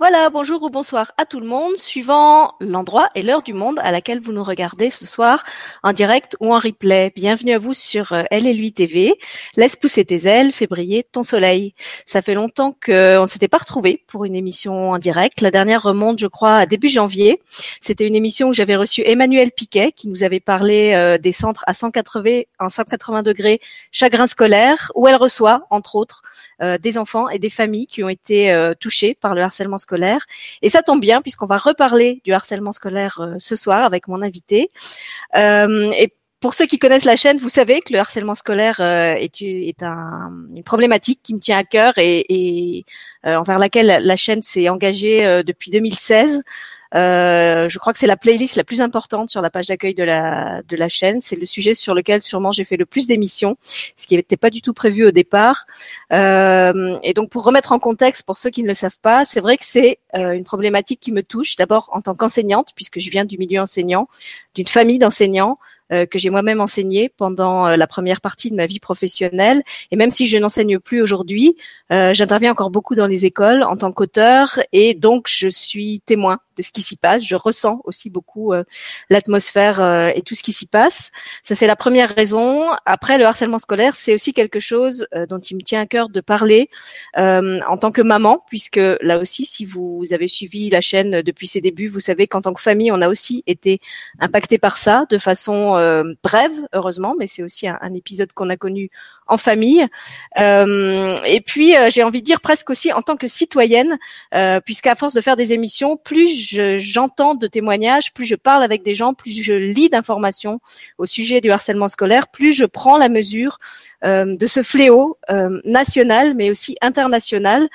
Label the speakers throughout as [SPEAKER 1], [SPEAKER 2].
[SPEAKER 1] Voilà, bonjour ou bonsoir à tout le monde, suivant l'endroit et l'heure du monde à laquelle vous nous regardez ce soir en direct ou en replay. Bienvenue à vous sur euh, Elle et lui TV. Laisse pousser tes ailes, fais briller ton soleil. Ça fait longtemps qu'on ne s'était pas retrouvés pour une émission en direct. La dernière remonte, je crois, à début janvier. C'était une émission où j'avais reçu Emmanuel Piquet qui nous avait parlé euh, des centres à 180, en 180 degrés chagrin scolaire, où elle reçoit, entre autres, euh, des enfants et des familles qui ont été touchés par le harcèlement scolaire Et ça tombe bien puisqu'on va reparler du harcèlement scolaire euh, ce soir avec mon invité. Euh, et pour ceux qui connaissent la chaîne, vous savez que le harcèlement scolaire euh, est, est un, une problématique qui me tient à cœur et, et envers laquelle la chaîne s'est engagée depuis 2016. Euh, je crois que c'est la playlist la plus importante sur la page d'accueil de la de la chaîne. C'est le sujet sur lequel sûrement j'ai fait le plus d'émissions, ce qui n'était pas du tout prévu au départ. Euh, et donc pour remettre en contexte pour ceux qui ne le savent pas, c'est vrai que c'est euh, une problématique qui me touche d'abord en tant qu'enseignante puisque je viens du milieu enseignant, d'une famille d'enseignants. Euh, que j'ai moi-même enseigné pendant la première partie de ma vie professionnelle. Et même si je n'enseigne plus aujourd'hui, j'interviens encore beaucoup dans les écoles en tant qu'auteur et donc je suis témoin ce qui s'y passe. Je ressens aussi beaucoup euh, l'atmosphère euh, et tout ce qui s'y passe. Ça, c'est la première raison. Après, le harcèlement scolaire, c'est aussi quelque chose euh, dont il me tient à cœur de parler en tant que maman, puisque là aussi, si vous avez suivi la chaîne depuis ses débuts, vous savez qu'en tant que famille, on a aussi été impacté par ça de façon brève, heureusement, mais c'est aussi un épisode qu'on a connu en famille. Euh, et puis, euh, j'ai envie de dire presque aussi en tant que citoyenne, euh, puisqu'à force de faire des émissions, plus j'entends de témoignages, plus je parle avec des gens, plus je lis d'informations au sujet du harcèlement scolaire, plus je prends la mesure de ce fléau national, mais aussi international,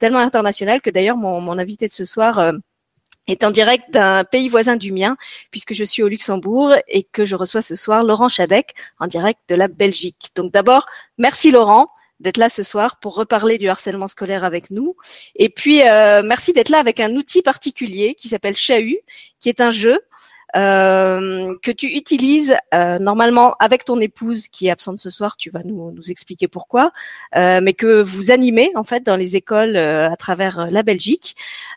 [SPEAKER 1] tellement international que d'ailleurs mon, mon invité de ce soir est en direct d'un pays voisin du mien, puisque je suis au Luxembourg et que je reçois ce soir Laurent Chadec en direct de la Belgique. Donc d'abord, merci Laurent d'être là ce soir pour reparler du harcèlement scolaire avec nous. Et puis, euh, merci d'être là avec un outil particulier qui s'appelle Chahut, qui est un jeu que tu utilises euh, normalement avec ton épouse qui est absente ce soir, tu vas nous, expliquer pourquoi, euh, mais que vous animez en fait dans les écoles euh, à travers la Belgique.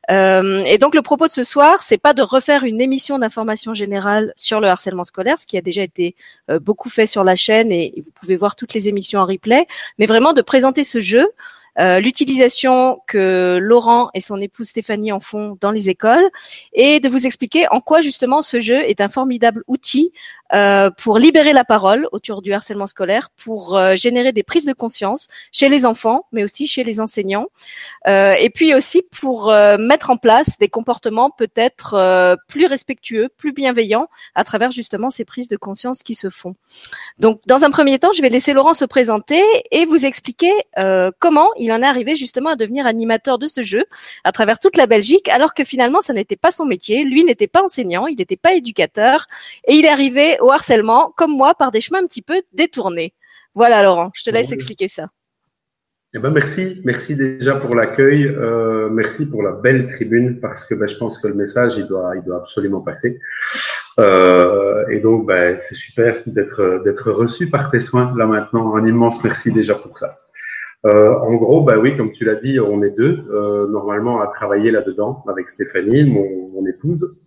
[SPEAKER 1] et donc le propos de ce soir, c'est pas de refaire une émission d'information générale sur le harcèlement scolaire, ce qui a déjà été beaucoup fait sur la chaîne et vous pouvez voir toutes les émissions en replay, mais vraiment de présenter ce jeu euh, l'utilisation que Laurent et son épouse Stéphanie en font dans les écoles et de vous expliquer en quoi justement ce jeu est un formidable outil euh, pour libérer la parole autour du harcèlement scolaire, pour euh, générer des prises de conscience chez les enfants, mais aussi chez les enseignants, euh, et puis aussi pour euh, mettre en place des comportements peut-être euh, plus respectueux, plus bienveillants, à travers justement ces prises de conscience qui se font. Donc, dans un premier temps, je vais laisser Laurent se présenter et vous expliquer comment il en est arrivé justement à devenir animateur de ce jeu à travers toute la Belgique, alors que finalement, ça n'était pas son métier. Lui n'était pas enseignant, il n'était pas éducateur, et il est arrivé au harcèlement, comme moi, par des chemins un petit peu détournés. Voilà, Laurent, je te laisse expliquer ça.
[SPEAKER 2] Eh ben merci, merci déjà pour l'accueil, euh, merci pour la belle tribune parce que ben, je pense que le message il doit, il doit absolument passer. Euh, et donc ben, c'est super d'être d'être reçu par tes soins là maintenant. Un immense merci déjà pour ça. Euh, en gros, bah oui, comme tu l'as dit, on est deux euh, normalement à travailler là-dedans avec Stéphanie, mon, mon épouse.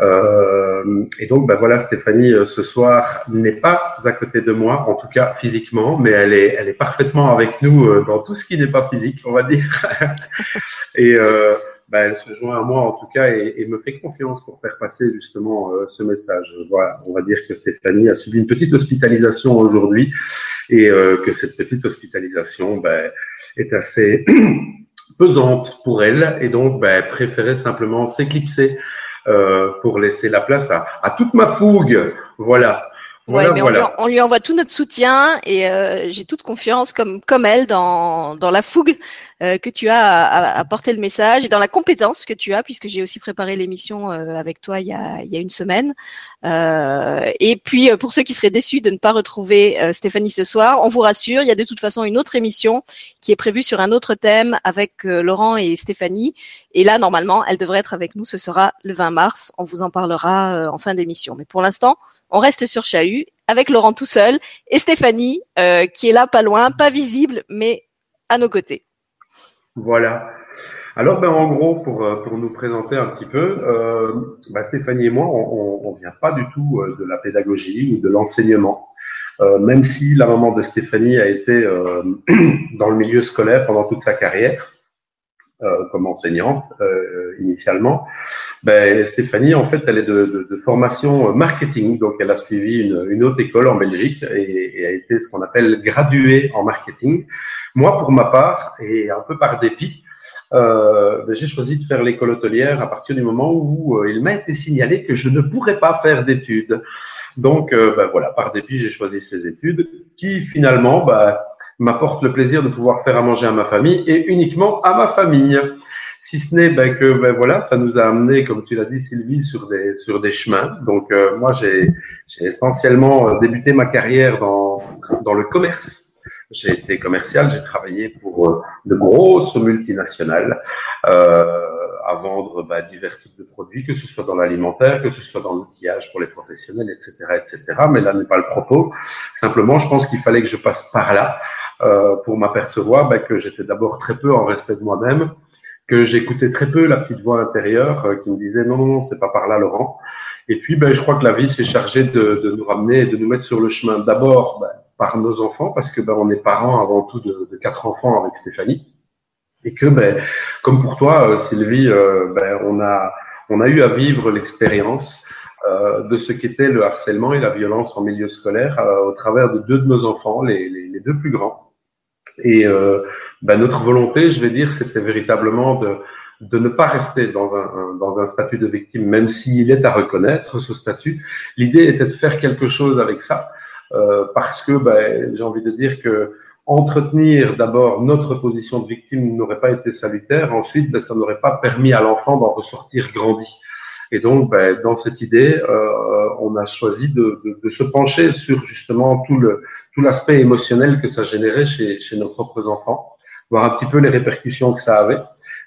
[SPEAKER 2] Euh, et donc, ben voilà, Stéphanie, euh, ce soir n'est pas à côté de moi, en tout cas physiquement, mais elle est, elle est parfaitement avec nous euh, dans tout ce qui n'est pas physique, on va dire. et euh, ben, elle se joint à moi en tout cas et, et me fait confiance pour faire passer justement euh, ce message. Voilà, on va dire que Stéphanie a subi une petite hospitalisation aujourd'hui et que cette petite hospitalisation ben, est assez pesante pour elle et donc ben, préférait simplement s'éclipser euh, pour laisser la place à, à toute ma fougue. Voilà.
[SPEAKER 1] Voilà, mais On, lui, envoie tout notre soutien et euh, j'ai toute confiance, comme comme elle, dans dans la fougue euh, que tu as à, à, porter le message et dans la compétence que tu as, puisque j'ai aussi préparé l'émission euh, avec toi il y a il y a une semaine. Euh, et puis pour ceux qui seraient déçus de ne pas retrouver Stéphanie ce soir, on vous rassure, il y a de toute façon une autre émission qui est prévue sur un autre thème avec Laurent et Stéphanie. Et là, normalement, elle devrait être avec nous. Ce sera le 20 mars. On vous en parlera en fin d'émission. Mais pour l'instant on reste sur Chahut avec Laurent tout seul et Stéphanie qui est là pas loin, pas visible, mais à nos côtés.
[SPEAKER 2] Voilà. Alors, ben, en gros, pour, euh, pour nous présenter un petit peu, euh, ben, Stéphanie et moi, on ne vient pas du tout euh, de la pédagogie ou de l'enseignement. Euh, même si la maman de Stéphanie a été euh, dans le milieu scolaire pendant toute sa carrière, euh, comme enseignante initialement, ben, Stéphanie, en fait, elle est de, de, de, formation marketing, donc elle a suivi une, une haute école en Belgique et, et a été ce qu'on appelle graduée en marketing. Moi, pour ma part, et un peu par dépit, euh, ben, j'ai choisi de faire l'école hôtelière à partir du moment où euh, il m'a été signalé que je ne pourrais pas faire d'études. Donc, euh, ben, voilà, par dépit, j'ai choisi ces études qui finalement ben, m'apportent le plaisir de pouvoir faire à manger à ma famille et uniquement à ma famille. Si ce n'est ben, que ben, voilà, ça nous a amené, comme tu l'as dit Sylvie, sur des sur des chemins. Donc euh, moi, j'ai essentiellement débuté ma carrière dans dans le commerce j'ai été commercial, j'ai travaillé pour euh, de grosses multinationales euh, à vendre bah, divers types de produits, que ce soit dans l'alimentaire, que ce soit dans l'outillage pour les professionnels, etc., etc. Mais là n'est pas le propos. Simplement, je pense qu'il fallait que je passe par là euh, pour m'apercevoir bah, que j'étais d'abord très peu en respect de moi-même, que j'écoutais très peu la petite voix intérieure euh, qui me disait non, non, non, c'est pas par là, Laurent. Et puis, ben, je crois que la vie s'est chargée de, de, nous ramener et de nous mettre sur le chemin. D'abord, ben, par nos enfants, parce que ben, on est parents avant tout de, de quatre enfants avec Stéphanie, et que ben, comme pour toi, euh, Sylvie, euh, ben, on a on a eu à vivre l'expérience euh, de ce qu'était le harcèlement et la violence en milieu scolaire au travers de deux de nos enfants, les, les, les deux plus grands. Et ben, notre volonté, je vais dire, c'était véritablement de de ne pas rester dans un, dans un statut de victime, même s'il est à reconnaître ce statut. L'idée était de faire quelque chose avec ça euh, parce que ben, j'ai envie de dire que entretenir d'abord notre position de victime n'aurait pas été salutaire. Ensuite, ben, ça n'aurait pas permis à l'enfant d'en ressortir grandi. Et donc, ben, dans cette idée, euh, on a choisi de, de, de, se pencher sur justement tout le tout l'aspect émotionnel que ça générait chez, chez nos propres enfants, voir un petit peu les répercussions que ça avait.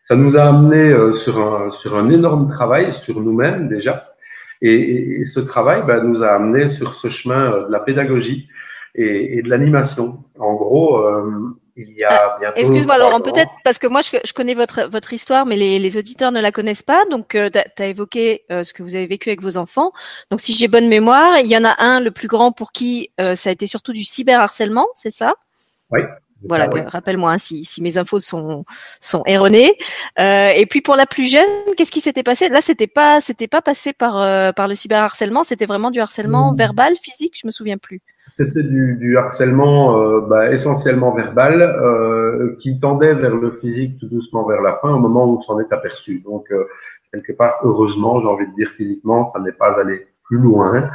[SPEAKER 2] Ça nous a amené euh, sur un sur un énorme travail sur nous-mêmes déjà, et, et, ce travail bah, nous a amené sur ce chemin euh, de la pédagogie et, et de l'animation. En gros, euh, il y a
[SPEAKER 1] bientôt. Excuse-moi, Laurent, peut-être parce que moi je, je, connais votre votre histoire, mais les, les auditeurs ne la connaissent pas. Donc, euh, tu as évoqué euh, ce que vous avez vécu avec vos enfants. Donc, si j'ai bonne mémoire, il y en a un, le plus grand, pour qui euh, ça a été surtout du cyberharcèlement, c'est ça?
[SPEAKER 2] Oui.
[SPEAKER 1] Voilà, rappelle-moi hein, si, si, mes infos sont sont erronées. Euh, et puis pour la plus jeune, qu'est-ce qui s'était passé? Là, c'était pas c'était pas passé par euh, par le cyberharcèlement, c'était vraiment du harcèlement verbal, physique, je me souviens plus.
[SPEAKER 2] C'était du, du, harcèlement euh, bah, essentiellement verbal euh, qui tendait vers le physique tout doucement vers la fin au moment où on s'en est aperçu. Donc euh, quelque part, heureusement, j'ai envie de dire physiquement, ça n'est pas allé plus loin.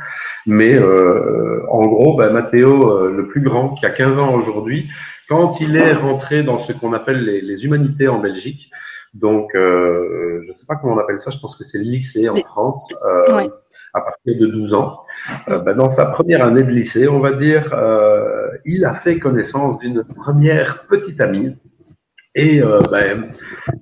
[SPEAKER 2] Mais en gros, bah, Mathéo, le plus grand, qui a 15 ans aujourd'hui, quand il est rentré dans ce qu'on appelle les, les, humanités en Belgique, donc euh, je ne sais pas comment on appelle ça, je pense que c'est le lycée en France, euh, à partir de 12 ans. Euh, ben, dans sa première année de lycée, on va dire, euh, il a fait connaissance d'une première petite amie. Et euh, ben,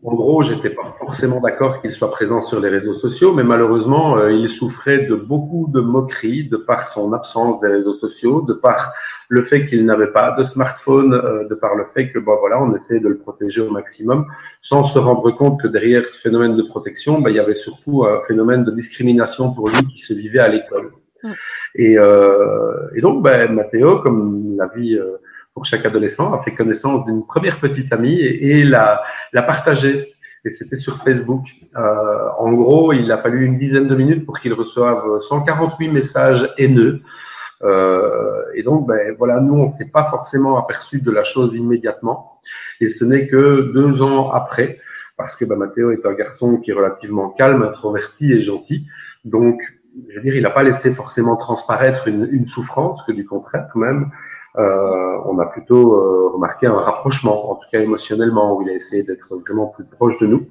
[SPEAKER 2] en gros, j'étais pas forcément d'accord qu'il soit présent sur les réseaux sociaux, mais malheureusement, il souffrait de beaucoup de moqueries de par son absence des réseaux sociaux, de par le fait qu'il n'avait pas de smartphone, euh, de par le fait que bon voilà, on essayait de le protéger au maximum, sans se rendre compte que derrière ce phénomène de protection, ben, il y avait surtout un phénomène de discrimination pour lui qui se vivait à l'école. Mmh. Et, euh, et, donc, ben, Mathéo, comme la vie euh, pour chaque adolescent, a fait connaissance d'une première petite amie et, et l'a, l'a partagée. Et c'était sur Facebook. Euh, en gros, il a fallu une dizaine de minutes pour qu'il reçoive 148 messages haineux et donc, ben, voilà, nous, on ne s'est pas forcément aperçu de la chose immédiatement. Et ce n'est que deux ans après, parce que ben, Mathéo est un garçon qui est relativement calme, introverti et gentil. Donc, je veux dire, il n'a pas laissé forcément transparaître une, une, souffrance, que du contraire, quand même. Euh, on a plutôt euh, remarqué un rapprochement, en tout cas émotionnellement, où il a essayé d'être vraiment plus proche de nous.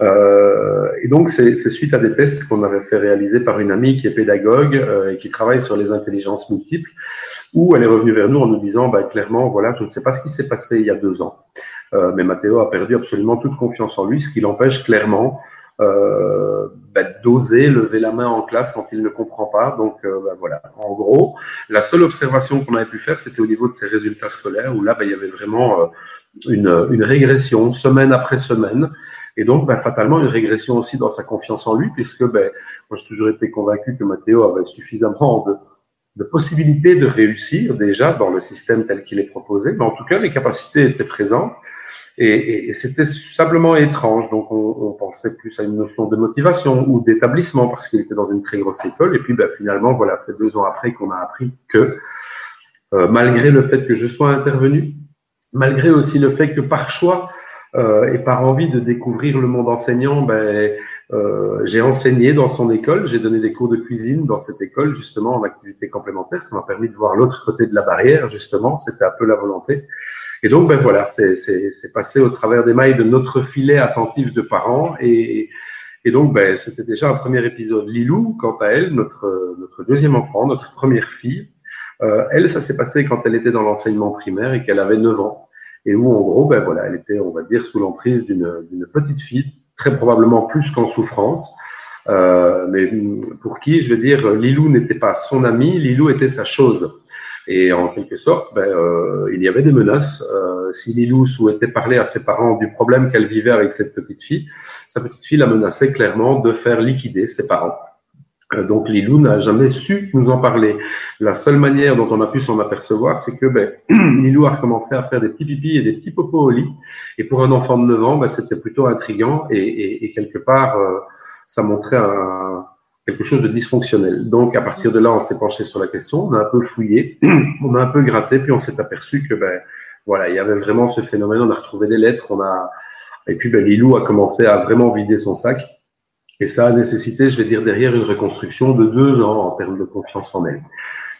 [SPEAKER 2] Euh, et donc, c'est suite à des tests qu'on avait fait réaliser par une amie qui est pédagogue euh, et qui travaille sur les intelligences multiples, où elle est revenue vers nous en nous disant, bah, clairement, voilà, je ne sais pas ce qui s'est passé il y a deux ans, euh, mais Mathéo a perdu absolument toute confiance en lui, ce qui l'empêche clairement euh, bah, d'oser lever la main en classe quand il ne comprend pas. Donc euh, bah, voilà, en gros, la seule observation qu'on avait pu faire, c'était au niveau de ses résultats scolaires, où là, bah, il y avait vraiment euh, une, une, régression semaine après semaine. Et donc, ben, fatalement, une régression aussi dans sa confiance en lui, puisque ben, moi, j'ai toujours été convaincu que Mathéo avait suffisamment de, possibilités de réussir déjà dans le système tel qu'il est proposé, mais en tout cas, les capacités étaient présentes. Et, c'était simplement étrange. Donc, on, on, pensait plus à une notion de motivation ou d'établissement parce qu'il était dans une très grosse école. Et puis, ben, finalement, voilà, c'est deux ans après qu'on a appris que, euh, malgré le fait que je sois intervenu, malgré aussi le fait que par choix euh, et par envie de découvrir le monde enseignant, ben, euh, j'ai enseigné dans son école, j'ai donné des cours de cuisine dans cette école, justement, en activité complémentaire. Ça m'a permis de voir l'autre côté de la barrière, justement. C'était un peu la volonté. Et donc, ben voilà, c'est passé au travers des mailles de notre filet attentif de parents. Et, et donc, ben, c'était déjà un premier épisode. Lilou, quant à elle, notre, notre deuxième enfant, notre première fille, euh, elle, ça s'est passé quand elle était dans l'enseignement primaire et qu'elle avait 9 ans. Et où, en gros, ben voilà, elle était, on va dire, sous l'emprise d'une petite fille, très probablement plus qu'en souffrance. Euh, mais pour qui, je veux dire, Lilou n'était pas son ami, Lilou était sa chose. Et en quelque sorte, ben, euh, il y avait des menaces. Euh, si Lilou souhaitait parler à ses parents du problème qu'elle vivait avec cette petite fille, sa petite fille la menaçait clairement de faire liquider ses parents. Euh, donc Lilou n'a jamais su nous en parler. La seule manière dont on a pu s'en apercevoir, c'est que ben, Lilou a recommencé à faire des petits pipis et des petits popos au lit. Et pour un enfant de 9 ans, ben, c'était plutôt intriguant et, et, et quelque part, euh, ça montrait un, quelque chose de dysfonctionnel. Donc, à partir de là, on s'est penché sur la question, on a un peu fouillé, on a un peu gratté, puis on s'est aperçu que, ben, voilà, il y avait vraiment ce phénomène. On a retrouvé des lettres, on a, et puis, ben, Lilou a commencé à vraiment vider son sac. Et ça a nécessité, je vais dire, derrière une reconstruction de deux ans en termes de confiance en elle.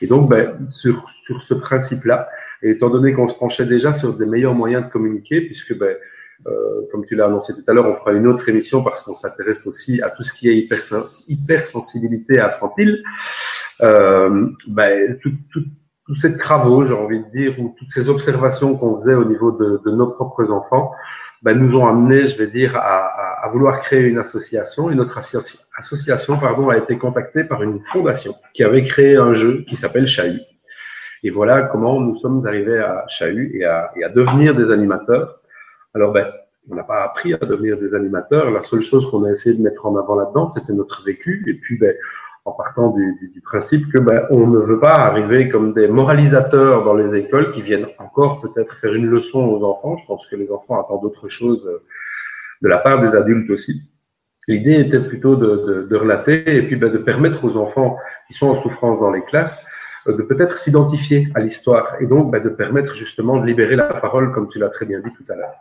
[SPEAKER 2] Et donc, ben, sur, sur ce principe-là, et étant donné qu'on se penchait déjà sur des meilleurs moyens de communiquer, puisque, ben, euh, comme tu l'as annoncé tout à l'heure, on fera une autre émission parce qu'on s'intéresse aussi à tout ce qui est hypersensibilité infantile. Euh, ben, tous ces travaux, j'ai envie de dire, ou toutes ces observations qu'on faisait au niveau de, de nos propres enfants, ben, nous ont amené, je vais dire, à, à, vouloir créer une association. Et notre association pardon, a été contactée par une fondation qui avait créé un jeu qui s'appelle Chahut. Et voilà comment nous sommes arrivés à Chahut et à, devenir des animateurs. Alors, ben, on n'a pas appris à devenir des animateurs. La seule chose qu'on a essayé de mettre en avant là-dedans, c'était notre vécu. Et puis, ben, en partant du, du, principe que ben, on ne veut pas arriver comme des moralisateurs dans les écoles qui viennent encore peut-être faire une leçon aux enfants. Je pense que les enfants attendent autre chose euh, de la part des adultes aussi. L'idée était plutôt de, de, de, relater et puis ben, de permettre aux enfants qui sont en souffrance dans les classes euh, de peut-être s'identifier à l'histoire et donc ben, de permettre justement de libérer la parole, comme tu l'as très bien dit tout à l'heure.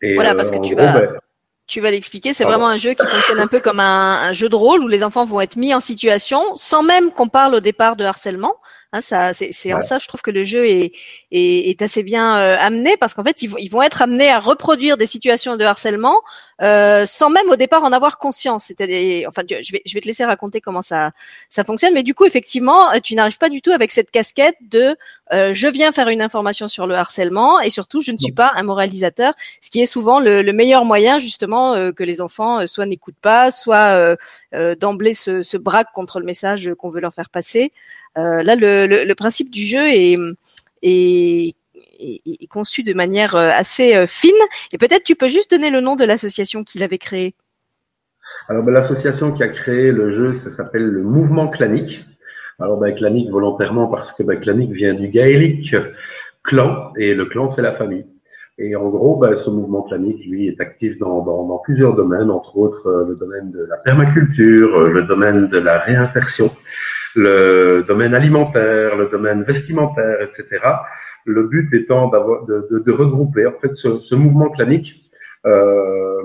[SPEAKER 1] Et voilà, parce que tu gros, vas, ben, tu vas l'expliquer. C'est vraiment un jeu qui fonctionne un peu comme un, un, jeu de rôle où les enfants vont être mis en situation sans même qu'on parle au départ de harcèlement. Hein, ça, c'est, c'est ouais. en ça, je trouve que le jeu est, est, est assez bien euh, amené parce qu'en fait, ils vont, ils vont être amenés à reproduire des situations de harcèlement euh, sans même au départ en avoir conscience. Des, enfin, je vais, je vais te laisser raconter comment ça, ça fonctionne. Mais du coup, effectivement, euh, tu n'arrives pas du tout avec cette casquette de euh, je viens faire une information sur le harcèlement et surtout, je ne suis pas un moralisateur, ce qui est souvent le, le meilleur moyen justement euh, que les enfants euh, soit n'écoutent pas, soit d'emblée se, se braquent contre le message qu'on veut leur faire passer. Euh, là, le, principe du jeu est, conçu de manière euh, assez euh, fine. Et peut-être tu peux juste donner le nom de l'association qu'il avait créée.
[SPEAKER 2] Alors, ben, l'association qui a créé le jeu, ça s'appelle le Mouvement Clanique. Alors, ben, clanique volontairement parce que ben, clanique vient du gaélique clan, et le clan, c'est la famille. Et en gros, ce mouvement clanique, lui, est actif dans, plusieurs domaines, entre autres le domaine de la permaculture, le domaine de la réinsertion, le domaine alimentaire, le domaine vestimentaire, etc. Le but étant de, de, de, regrouper en fait ce, ce mouvement clanique. Euh,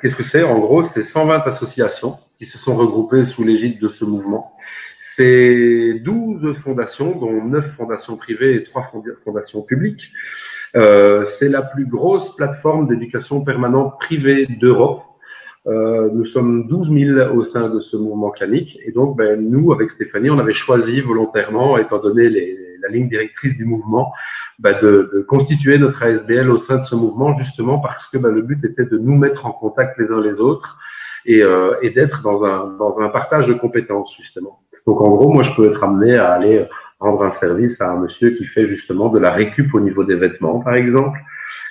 [SPEAKER 2] Qu'est-ce que c'est? En gros, c'est 120 associations qui se sont regroupées sous l'égide de ce mouvement. C'est 12 fondations, dont 9 fondations privées et 3 fondations publiques. Euh, c'est la plus grosse plateforme d'éducation permanente privée d'Europe euh, nous sommes 12 000 au sein de ce mouvement clanique. Et donc, ben, nous, avec Stéphanie, on avait choisi volontairement, étant donné les, la ligne directrice du mouvement, ben, de, de, constituer notre ASBL au sein de ce mouvement, justement parce que ben, le but était de nous mettre en contact les uns les autres et, euh, et d'être dans un, dans un partage de compétences, justement. Donc, en gros, moi, je peux être amené à aller rendre un service à un monsieur qui fait justement de la récup au niveau des vêtements, par exemple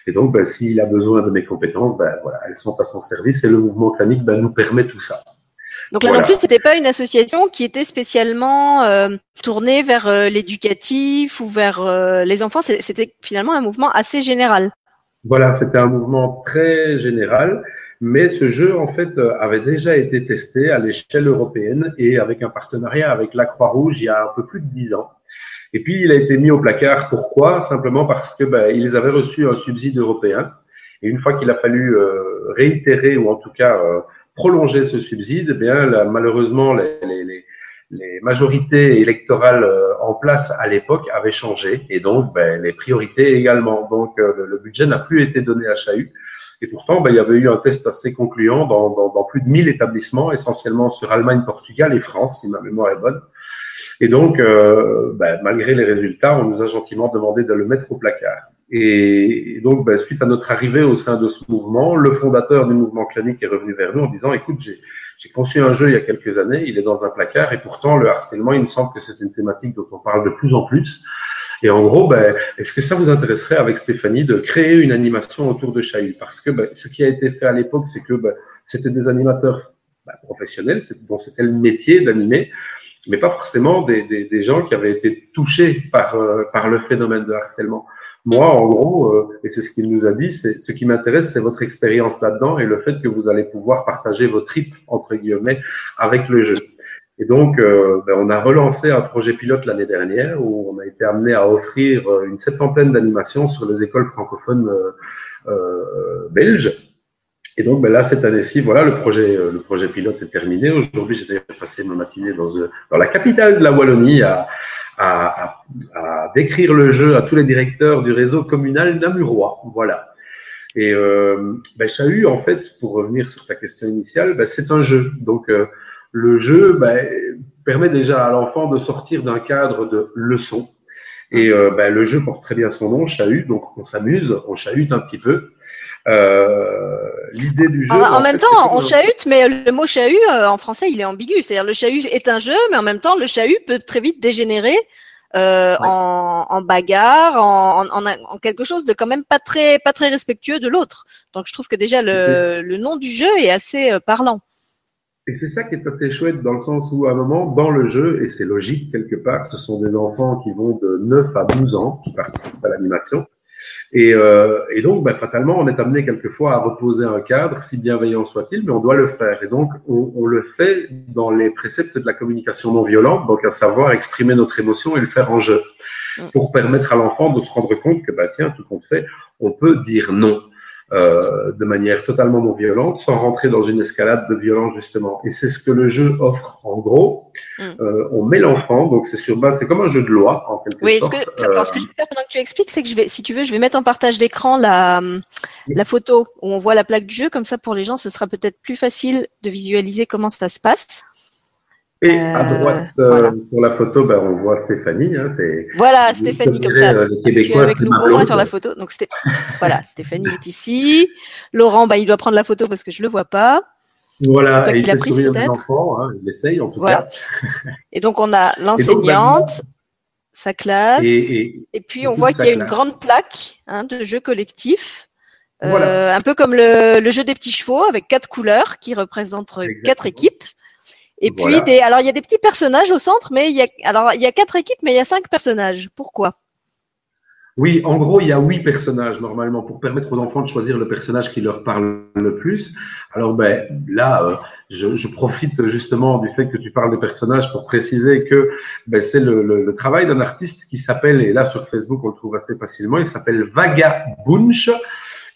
[SPEAKER 2] Et donc, ben, s'il a besoin de mes compétences, ben, voilà, elles sont à son service et le mouvement clanique ben, nous permet tout ça.
[SPEAKER 1] Donc là non plus, c'était pas une association qui était spécialement euh, tournée vers euh, l'éducatif ou vers euh, les enfants. C'était finalement un mouvement assez général.
[SPEAKER 2] Voilà, c'était un mouvement très général, mais ce jeu en fait avait déjà été testé à l'échelle européenne et avec un partenariat avec la Croix-Rouge il y a un peu plus de dix ans. Et puis il a été mis au placard. Pourquoi? Simplement parce que ben, ils avaient reçu un subside européen. Et une fois qu'il a fallu réitérer ou en tout cas prolonger ce subside, eh bien là, malheureusement les, les, les, majorités électorales euh, en place à l'époque avaient changé et donc ben, les priorités également. Donc euh, le, budget n'a plus été donné à Chahut. Et pourtant, ben, il y avait eu un test assez concluant dans, dans, dans plus de 1000 établissements, essentiellement sur Allemagne, Portugal et France, si ma mémoire est bonne. Et donc, euh, ben, malgré les résultats, on nous a gentiment demandé de le mettre au placard. Et donc, ben, suite à notre arrivée au sein de ce mouvement, le fondateur du mouvement clanique est revenu vers nous en disant, écoute, j'ai conçu un jeu il y a quelques années, il est dans un placard, et pourtant le harcèlement, il me semble que c'est une thématique dont on parle de plus en plus. Et en gros, ben, est-ce que ça vous intéresserait avec Stéphanie de créer une animation autour de Chahut Parce que ben, ce qui a été fait à l'époque, c'est que ben, c'était des animateurs professionnels, dont c'était le métier d'animer, mais pas forcément des, des, des, gens qui avaient été touchés par, euh, par le phénomène de harcèlement. Moi, en gros, euh, et c'est ce qu'il nous a dit, c'est ce qui m'intéresse, c'est votre expérience là-dedans et le fait que vous allez pouvoir partager vos tripes entre guillemets avec le jeu. Et donc, euh, ben, on a relancé un projet pilote l'année dernière où on a été amené à offrir euh, une septantaine d'animations sur les écoles francophones euh, belges. Et donc, ben là, cette année-ci, voilà, le projet, le projet pilote est terminé. Aujourd'hui, j'ai passé ma matinée dans, dans la capitale de la Wallonie à, à, à, décrire le jeu à tous les directeurs du réseau communal namurois. Voilà. Et euh, ben, Chahut, en fait, pour revenir sur ta question initiale, ben, c'est un jeu. Donc, euh, le jeu ben, permet déjà à l'enfant de sortir d'un cadre de leçon. Et euh, ben, le jeu porte très bien son nom, Chahut. Donc, on s'amuse, on chahute un petit peu. Euh, l'idée du jeu.
[SPEAKER 1] En, même temps, on chahute, mais le mot chahut euh, en français, il est ambigu. C'est-à-dire le chahut est un jeu, mais en même temps, le chahut peut très vite dégénérer euh, en, en, bagarre, en, en, quelque chose de quand même pas très pas très respectueux de l'autre. Donc je trouve que déjà le, le nom du jeu est assez parlant.
[SPEAKER 2] Et c'est ça qui est assez chouette dans le sens où à un moment, dans le jeu, et c'est logique quelque part, ce sont des enfants qui vont de 9 à 12 ans qui participent à l'animation. Et, euh, et donc, ben, fatalement, on est amené quelquefois à reposer un cadre, si bienveillant soit-il, mais on doit le faire. Et donc, on, on, le fait dans les préceptes de la communication non violente, donc à savoir exprimer notre émotion et le faire en jeu, mm. pour permettre à l'enfant de se rendre compte que, bah, tiens, tout compte fait, on peut dire non. Euh, de manière totalement non violente, sans rentrer dans une escalade de violence justement. Et c'est ce que le jeu offre en gros. Mm. Euh, on met l'enfant, donc c'est sur base, c'est comme un jeu de loi en quelque
[SPEAKER 1] oui,
[SPEAKER 2] sorte.
[SPEAKER 1] Oui, ce, que, ce que je vais faire pendant que tu expliques, c'est que je vais, si tu veux, je vais mettre en partage d'écran la, la photo où on voit la plaque du jeu, comme ça pour les gens, ce sera peut-être plus facile de visualiser comment ça se passe.
[SPEAKER 2] Et à euh, droite, euh, sur la photo, ben, on voit Stéphanie. Hein, c'est
[SPEAKER 1] voilà, Stéphanie, comme ça. Euh, les Québécois, avec nous sur la photo. Donc, voilà, Stéphanie est ici. Laurent, ben, il doit prendre la photo parce que je le vois pas.
[SPEAKER 2] Voilà, c'est toi qui l'as prise peut-être. Hein, il essaye en tout cas.
[SPEAKER 1] Et donc, on a ben, l'enseignante, sa classe. Et, puis, on voit qu'il y a une grande plaque hein, de jeu collectif. Voilà. un peu comme le, le, jeu des petits chevaux avec quatre couleurs qui représentent quatre équipes. Et puis des, alors il y a des petits personnages au centre, mais il y a, alors il y a quatre équipes, mais il y a cinq personnages. Pourquoi?
[SPEAKER 2] Oui, en gros, il y a huit personnages normalement pour permettre aux enfants de choisir le personnage qui leur parle le plus. Alors ben là, euh, je, je, profite justement du fait que tu parles des personnages pour préciser que ben, c'est le, le, travail d'un artiste qui s'appelle, et là sur Facebook on le trouve assez facilement, il s'appelle Vaga Bunch.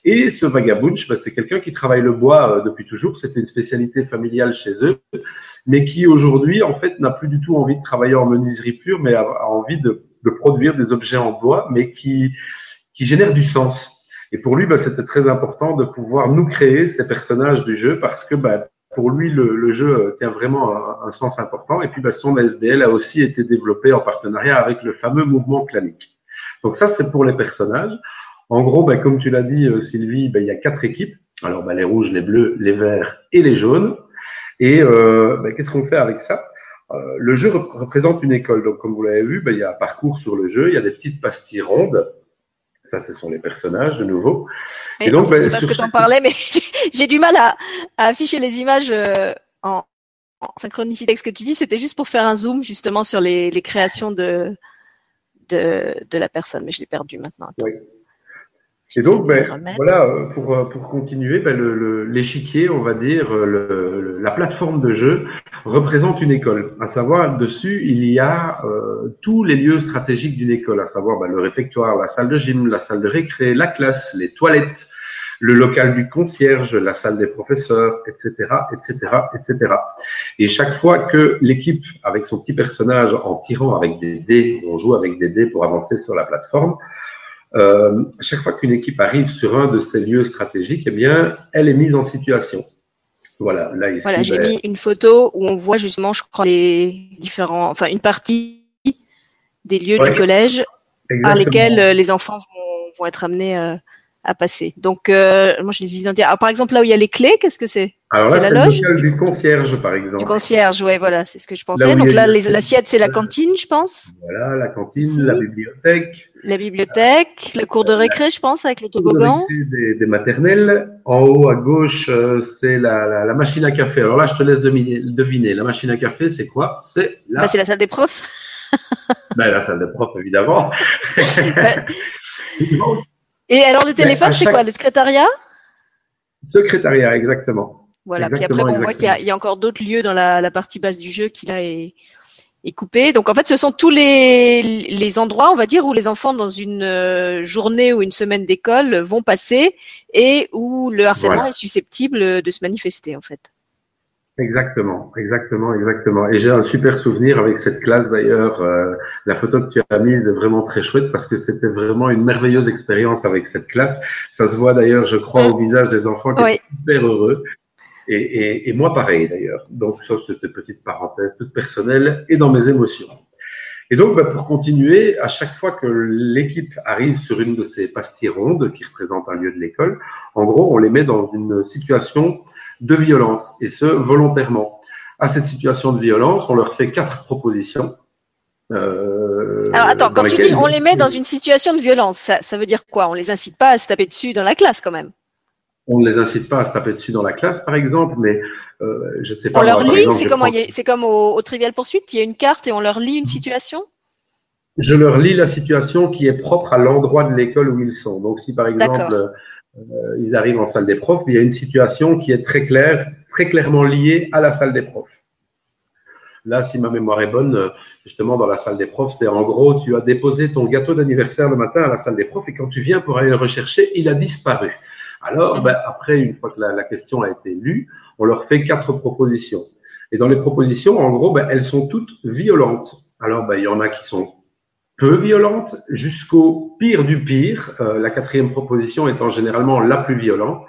[SPEAKER 2] Et ce vagabunch, ben, c'est quelqu'un qui travaille le bois euh, depuis toujours. C'était une spécialité familiale chez eux, mais qui aujourd'hui, en fait, n'a plus du tout envie de travailler en menuiserie pure, mais a, envie de, de, produire des objets en bois, mais qui, qui génèrent du sens. Et pour lui, ben, c'était très important de pouvoir nous créer ces personnages du jeu parce que ben, pour lui, le, le, jeu euh, tient vraiment un, un, sens important. Et puis, ben, son SDL a aussi été développé en partenariat avec le fameux mouvement clanique. Donc ça, c'est pour les personnages. En gros, ben, comme tu l'as dit, euh, Sylvie, ben, il y a quatre équipes. Alors, ben, les rouges, les bleus, les verts et les jaunes. Et euh, qu'est-ce qu'on fait avec ça? Euh, Le jeu représente une école. Donc, comme vous l'avez vu, il y a un parcours sur le jeu. Il y a des petites pastilles rondes. Ça, ce sont les personnages de nouveau.
[SPEAKER 1] Et, donc, ben, c'est parce que tu en parlais, mais j'ai du mal à, afficher les images euh, en, synchronicité avec ce que tu dis. C'était juste pour faire un zoom justement sur les, créations de, de, de, la personne, mais je l'ai perdu maintenant.
[SPEAKER 2] Oui. Et donc, ben, voilà, euh, pour, euh, pour continuer, ben, l'échiquier, on va dire, euh, le, la plateforme de jeu représente une école. À savoir, dessus, il y a tous les lieux stratégiques d'une école, à savoir ben, le réfectoire, la salle de gym, la salle de récré, la classe, les toilettes, le local du concierge, la salle des professeurs, etc., etc., etc. Et chaque fois que l'équipe, avec son petit personnage, en tirant avec des dés, on joue avec des dés pour avancer sur la plateforme, euh, chaque fois qu'une équipe arrive sur un de ces lieux stratégiques, eh bien, elle est mise en situation. Voilà, là ici.
[SPEAKER 1] Voilà, j'ai ben, mis une photo où on voit justement, je crois, les différents, enfin, une partie des lieux du collège par lesquels euh, les enfants vont, vont être amenés euh, à passer. Donc, euh, moi, je les identifie. Alors, par exemple, là où il y a les clés, qu'est-ce que c'est?
[SPEAKER 2] C'est la loge? du concierge, par exemple.
[SPEAKER 1] Du concierge, ouais, voilà, c'est ce que je pensais. Donc là, l'assiette, c'est la cantine, je pense.
[SPEAKER 2] Voilà, la cantine, la bibliothèque.
[SPEAKER 1] La bibliothèque, la cour de récré, je pense, avec le toboggan.
[SPEAKER 2] Des, des maternelles. En haut, à gauche, euh, c'est la, la, machine à café. Alors là, je te laisse deviner. La machine à café, c'est quoi? C'est
[SPEAKER 1] la... Bah, c'est la salle des profs.
[SPEAKER 2] ben, la salle des profs, évidemment.
[SPEAKER 1] Et alors le téléphone, c'est quoi Le secrétariat?
[SPEAKER 2] Secrétariat, exactement.
[SPEAKER 1] Voilà. Puis après, on voit qu'il y, a encore d'autres lieux dans la, partie basse du jeu qui là est, est coupé. Donc en fait, ce sont tous les, les endroits, on va dire, où les enfants dans une euh, journée ou une semaine d'école vont passer et où le harcèlement est susceptible de se manifester en fait.
[SPEAKER 2] Exactement, exactement, exactement. Et j'ai un super souvenir avec cette classe d'ailleurs. Euh, la photo que tu as mise est vraiment très chouette parce que c'était vraiment une merveilleuse expérience avec cette classe. Ça se voit d'ailleurs, je crois, au visage des enfants qui sont super heureux. Et, et, et moi, pareil d'ailleurs. Donc ça, c'était petite parenthèse toute personnelle et dans mes émotions. Et donc, bah, pour continuer, à chaque fois que l'équipe arrive sur une de ces pastilles rondes qui représentent un lieu de l'école, en gros, on les met dans une situation de violence, et ce, volontairement. À cette situation de violence, on leur fait quatre propositions.
[SPEAKER 1] Euh, Alors attends, quand tu dis on les met dans une situation de violence, ça, ça veut dire quoi? On les incite pas à se taper dessus dans la classe quand même
[SPEAKER 2] on ne les incite pas à se taper dessus dans la classe, par exemple, mais euh, je ne sais pas.
[SPEAKER 1] On leur lit, c'est comme, comme au, au Trivial Poursuite, il y a une carte et on leur lit une situation?
[SPEAKER 2] Je leur lis la situation qui est propre à l'endroit de l'école où ils sont. Donc si par exemple ils arrivent en salle des profs, il y a une situation qui est très claire, très clairement liée à la salle des profs. Là, si ma mémoire est bonne, euh, justement, dans la salle des profs, c'est en gros, tu as déposé ton gâteau d'anniversaire le matin à la salle des profs et quand tu viens pour aller le rechercher, il a disparu. Alors, ben, après, une fois que la, question a été lue, on leur fait quatre propositions. Et dans les propositions, en gros, ben, elles sont toutes violentes. Alors, ben, il y en a qui sont peu violente jusqu'au pire du pire, euh, la quatrième proposition étant généralement la plus violente.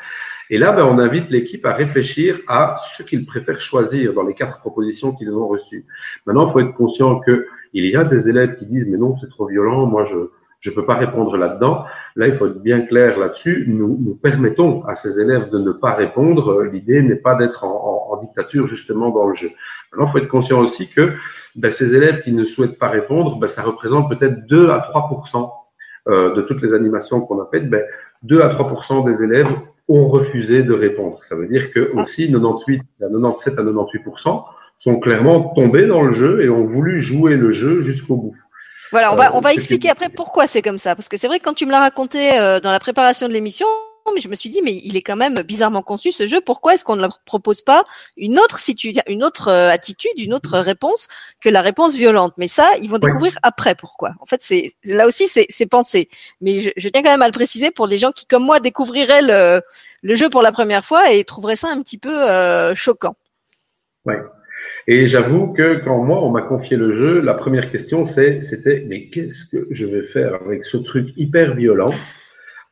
[SPEAKER 2] Et là, ben, on invite l'équipe à réfléchir à ce qu'ils préfèrent choisir dans les quatre propositions qu'ils ont reçues. Maintenant, il faut être conscient que il y a des élèves qui disent mais non, c'est trop violent, moi je je peux pas répondre là-dedans. Là, il faut être bien clair là-dessus. Nous, nous permettons à ces élèves de ne pas répondre. L'idée n'est pas d'être en, en, en, dictature justement dans le jeu. Maintenant, il faut être conscient aussi que ben, ces élèves qui ne souhaitent pas répondre, ben, ça représente peut-être 2 à 3% euh, de toutes les animations qu'on a faites. Ben, 2 à 3% des élèves ont refusé de répondre. Ça veut dire que aussi 98, 97 à 98% sont clairement tombés dans le jeu et ont voulu jouer le jeu jusqu'au bout.
[SPEAKER 1] Voilà, on va, on va expliquer après pourquoi c'est comme ça. Parce que c'est vrai que quand tu me l'as raconté euh, dans la préparation de l'émission, mais je me suis dit, mais il est quand même bizarrement conçu ce jeu. Pourquoi est-ce qu'on ne leur propose pas une autre une autre euh, attitude, une autre réponse que la réponse violente? Mais ça, ils vont découvrir après pourquoi. En fait, c'est là aussi c'est pensé. Mais je, je, tiens quand même à le préciser pour les gens qui, comme moi, découvriraient le, le jeu pour la première fois et trouveraient ça un petit peu euh, choquant.
[SPEAKER 2] Ouais. Et j'avoue que quand moi on m'a confié le jeu, la première question c'était mais qu'est-ce que je vais faire avec ce truc hyper violent?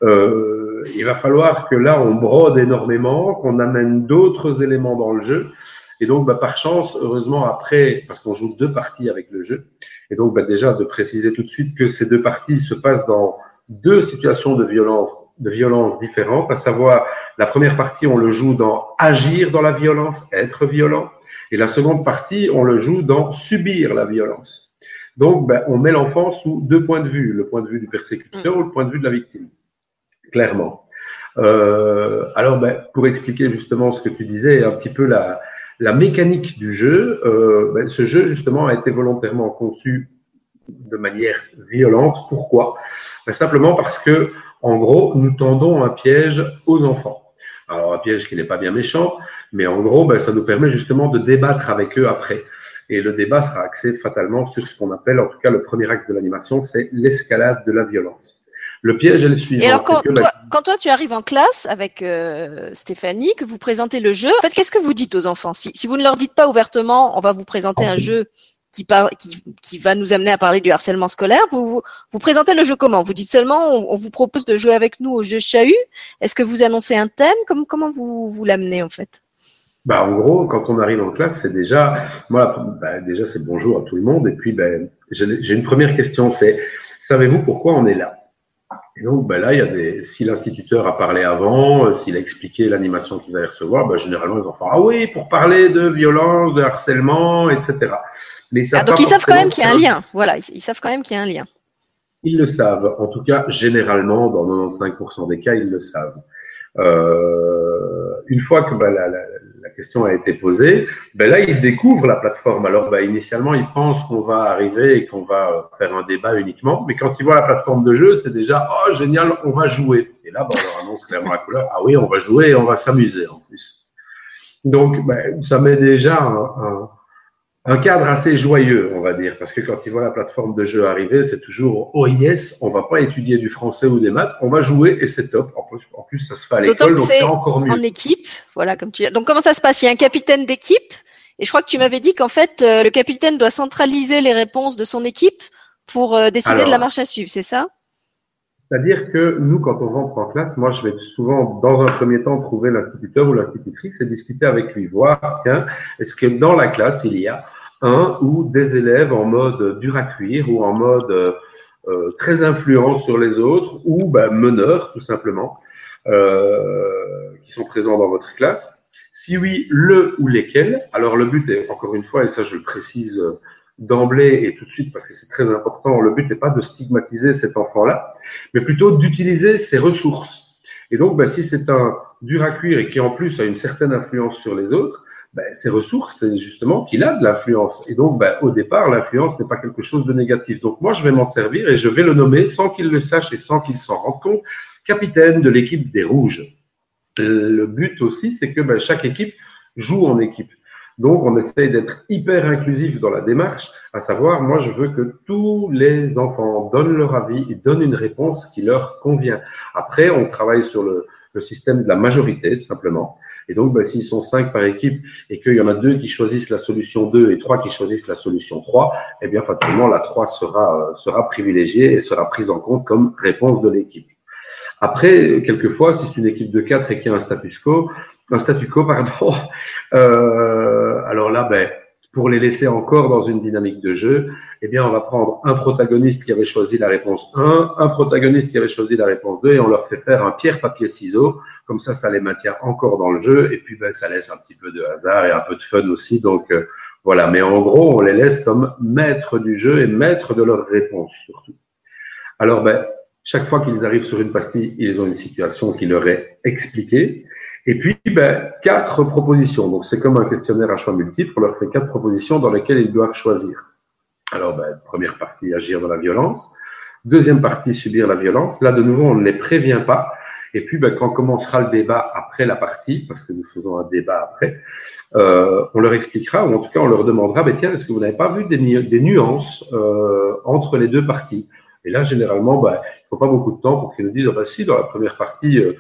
[SPEAKER 2] Euh, il va falloir que là, on brode énormément, qu'on amène d'autres éléments dans le jeu. Et donc, bah, par chance, heureusement, après, parce qu'on joue deux parties avec le jeu, et donc bah, déjà de préciser tout de suite que ces deux parties se passent dans deux situations de violence, de violence différentes, à savoir la première partie, on le joue dans agir dans la violence, être violent, et la seconde partie, on le joue dans subir la violence. Donc, ben, on met l'enfant sous deux points de vue, le point de vue du persécuteur ou le point de vue de la victime, clairement. Euh, alors, ben, pour expliquer justement ce que tu disais, un petit peu la, la mécanique du jeu, euh, ben, ce jeu justement a été volontairement conçu de manière violente. Pourquoi? Ben, Simplement parce que, en gros, nous tendons un piège aux enfants. Alors un piège qui n'est pas bien méchant, mais en gros, ça nous permet justement de débattre avec eux après. Et le débat sera axé fatalement sur ce qu'on appelle, en tout cas le premier acte de l'animation, c'est l'escalade de la violence. Le piège est le suivant.
[SPEAKER 1] Et alors, quand, toi, quand toi, tu arrives en classe avec euh, Stéphanie, que vous présentez le jeu, en fait, qu'est-ce que vous dites aux enfants? Si, si vous ne leur dites pas ouvertement, on va vous présenter un jeu qui, par, qui, qui, va nous amener à parler du harcèlement scolaire, vous, vous, présentez le jeu comment? Vous dites seulement, on, vous propose de jouer avec nous au jeu Chahut. Est-ce que vous annoncez un thème? Comment, comment vous, vous l'amenez en fait?
[SPEAKER 2] Bah, en gros, quand on arrive en classe, c'est déjà, moi, bah, déjà, c'est bonjour à tout le monde. Et puis, ben, j'ai une première question, c'est, savez-vous pourquoi on est là? Et donc, ben là, il y a des, si l'instituteur a parlé avant, euh, s'il a expliqué l'animation qu'ils allaient recevoir, ben, généralement, ils vont ah oui, pour parler de violence, de harcèlement, etc.
[SPEAKER 1] Mais ah, donc, ils savent quand même qu'il y a un lien. Voilà, ils savent quand même qu'il y a un lien.
[SPEAKER 2] Ils le savent. En tout cas, généralement, dans 95% des cas, ils le savent. Euh, une fois que ben, la question a été posée, ben là, ils découvrent la plateforme. Alors, ben, initialement, ils pensent qu'on va arriver et qu'on va euh, faire un débat uniquement, mais quand ils voient la plateforme de jeu, c'est déjà, oh, génial, on va jouer. Et là, ben, on leur annonce clairement la couleur, ah oui, on va jouer et on va s'amuser en plus. Donc, ben, ça met déjà un, un cadre assez joyeux, on va dire, parce que quand ils voient la plateforme de jeu arriver, c'est toujours oh yes, on va pas étudier du français ou des maths, on va jouer et c'est top. En plus, en plus, ça se fait à l'école, donc c'est encore mieux.
[SPEAKER 1] En équipe, voilà, comme tu. Donc comment ça se passe? Il y a un capitaine d'équipe, et je crois que tu m'avais dit qu'en fait euh, le capitaine doit centraliser les réponses de son équipe pour euh, décider de la marche à suivre, c'est ça?
[SPEAKER 2] C'est-à-dire que nous, quand on rentre en classe, moi, je vais souvent, dans un premier temps, trouver l'instituteur ou l'institutrice et discuter avec lui, voir, tiens, est-ce que dans la classe, il y a un ou des élèves en mode dur à cuire ou en mode euh, très influent sur les autres ou ben, meneur tout simplement euh, qui sont présents dans votre classe. Si oui, le ou lesquels. Alors le but est encore une fois et ça je le précise d'emblée et tout de suite parce que c'est très important. Le but n'est pas de stigmatiser cet enfant-là, mais plutôt d'utiliser ses ressources. Et donc, ben, si c'est un dur à cuire et qui en plus a une certaine influence sur les autres, ben, ses ressources, c'est justement qu'il a de l'influence. Et donc, ben, au départ, l'influence n'est pas quelque chose de négatif. Donc, moi, je vais m'en servir et je vais le nommer sans qu'il le sache et sans qu'il s'en rende compte, capitaine de l'équipe des Rouges. Le but aussi, c'est que ben, chaque équipe joue en équipe. Donc, on essaye d'être hyper inclusif dans la démarche, à savoir, moi, je veux que tous les enfants donnent leur avis et donnent une réponse qui leur convient. Après, on travaille sur le, le système de la majorité, simplement. Et donc, ben, s'ils sont cinq par équipe et qu'il y en a deux qui choisissent la solution 2 et trois qui choisissent la solution 3, eh bien, fatalement, la 3 sera, euh, sera privilégiée et sera prise en compte comme réponse de l'équipe. Après, quelquefois, si c'est une équipe de quatre et qu'il y a un status quo, un statu quo, pardon, euh, alors là, ben, pour les laisser encore dans une dynamique de jeu, eh bien, on va prendre un protagoniste qui avait choisi la réponse 1, un protagoniste qui avait choisi la réponse 2, et on leur fait faire un pierre, papier, ciseaux. Comme ça, ça les maintient encore dans le jeu, et puis ben, ça laisse un petit peu de hasard et un peu de fun aussi. Donc, euh, voilà. Mais en gros, on les laisse comme maîtres du jeu et maîtres de leurs réponses, surtout. Alors, ben, chaque fois qu'ils arrivent sur une pastille, ils ont une situation qui leur est expliquée. Et puis, ben, quatre propositions. Donc, c'est comme un questionnaire à choix multiples. On leur fait quatre propositions dans lesquelles ils doivent choisir. Alors, ben, première partie, agir dans la violence. Deuxième partie, subir la violence. Là, de nouveau, on ne les prévient pas. Et puis, ben, quand commencera le débat après la partie, parce que nous faisons un débat après, euh, on leur expliquera, ou en tout cas, on leur demandera, ben, tiens, est-ce que vous n'avez pas vu des, nuances euh, entre les deux parties? Et là, généralement, ben, il faut pas beaucoup de temps pour qu'ils nous disent, ah, ben, si, dans la première partie, euh,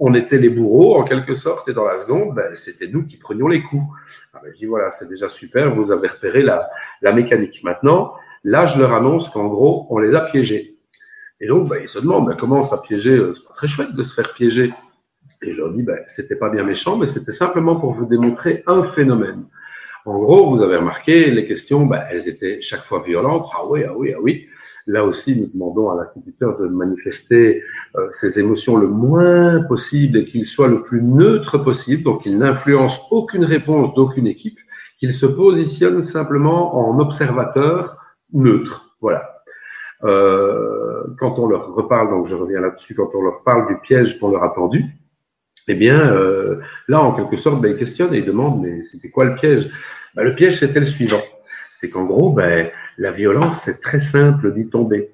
[SPEAKER 2] on était les bourreaux en quelque sorte, et dans la seconde, ben, c'était nous qui prenions les coups. Ah, ben, je dis voilà, c'est déjà super, vous avez repéré la, mécanique. Maintenant, là, je leur annonce qu'en gros, on les a piégés. Et donc, ben, ils se demandent ben, comment ça piéger. Euh, c'est pas très chouette de se faire piéger. Et je leur dis, ben, c'était pas bien méchant, mais c'était simplement pour vous démontrer un phénomène. En gros, vous avez remarqué, les questions, elles étaient chaque fois violentes. Ah oui, ah oui, ah oui. Là aussi, nous demandons à l'instituteur de manifester euh, ses émotions le moins possible et qu'il soit le plus neutre possible, donc qu'il n'influence aucune réponse d'aucune équipe, qu'il se positionne simplement en observateur neutre. Voilà. Euh, quand on leur reparle, donc je reviens là-dessus, quand on leur parle du piège qu'on leur a tendu, eh bien, euh, là, en quelque sorte, ben, ils questionnent et ils demandent, mais c'était quoi le piège? Ben, Le piège, c'était le suivant. C'est qu'en gros, ben, la violence, c'est très simple d'y tomber.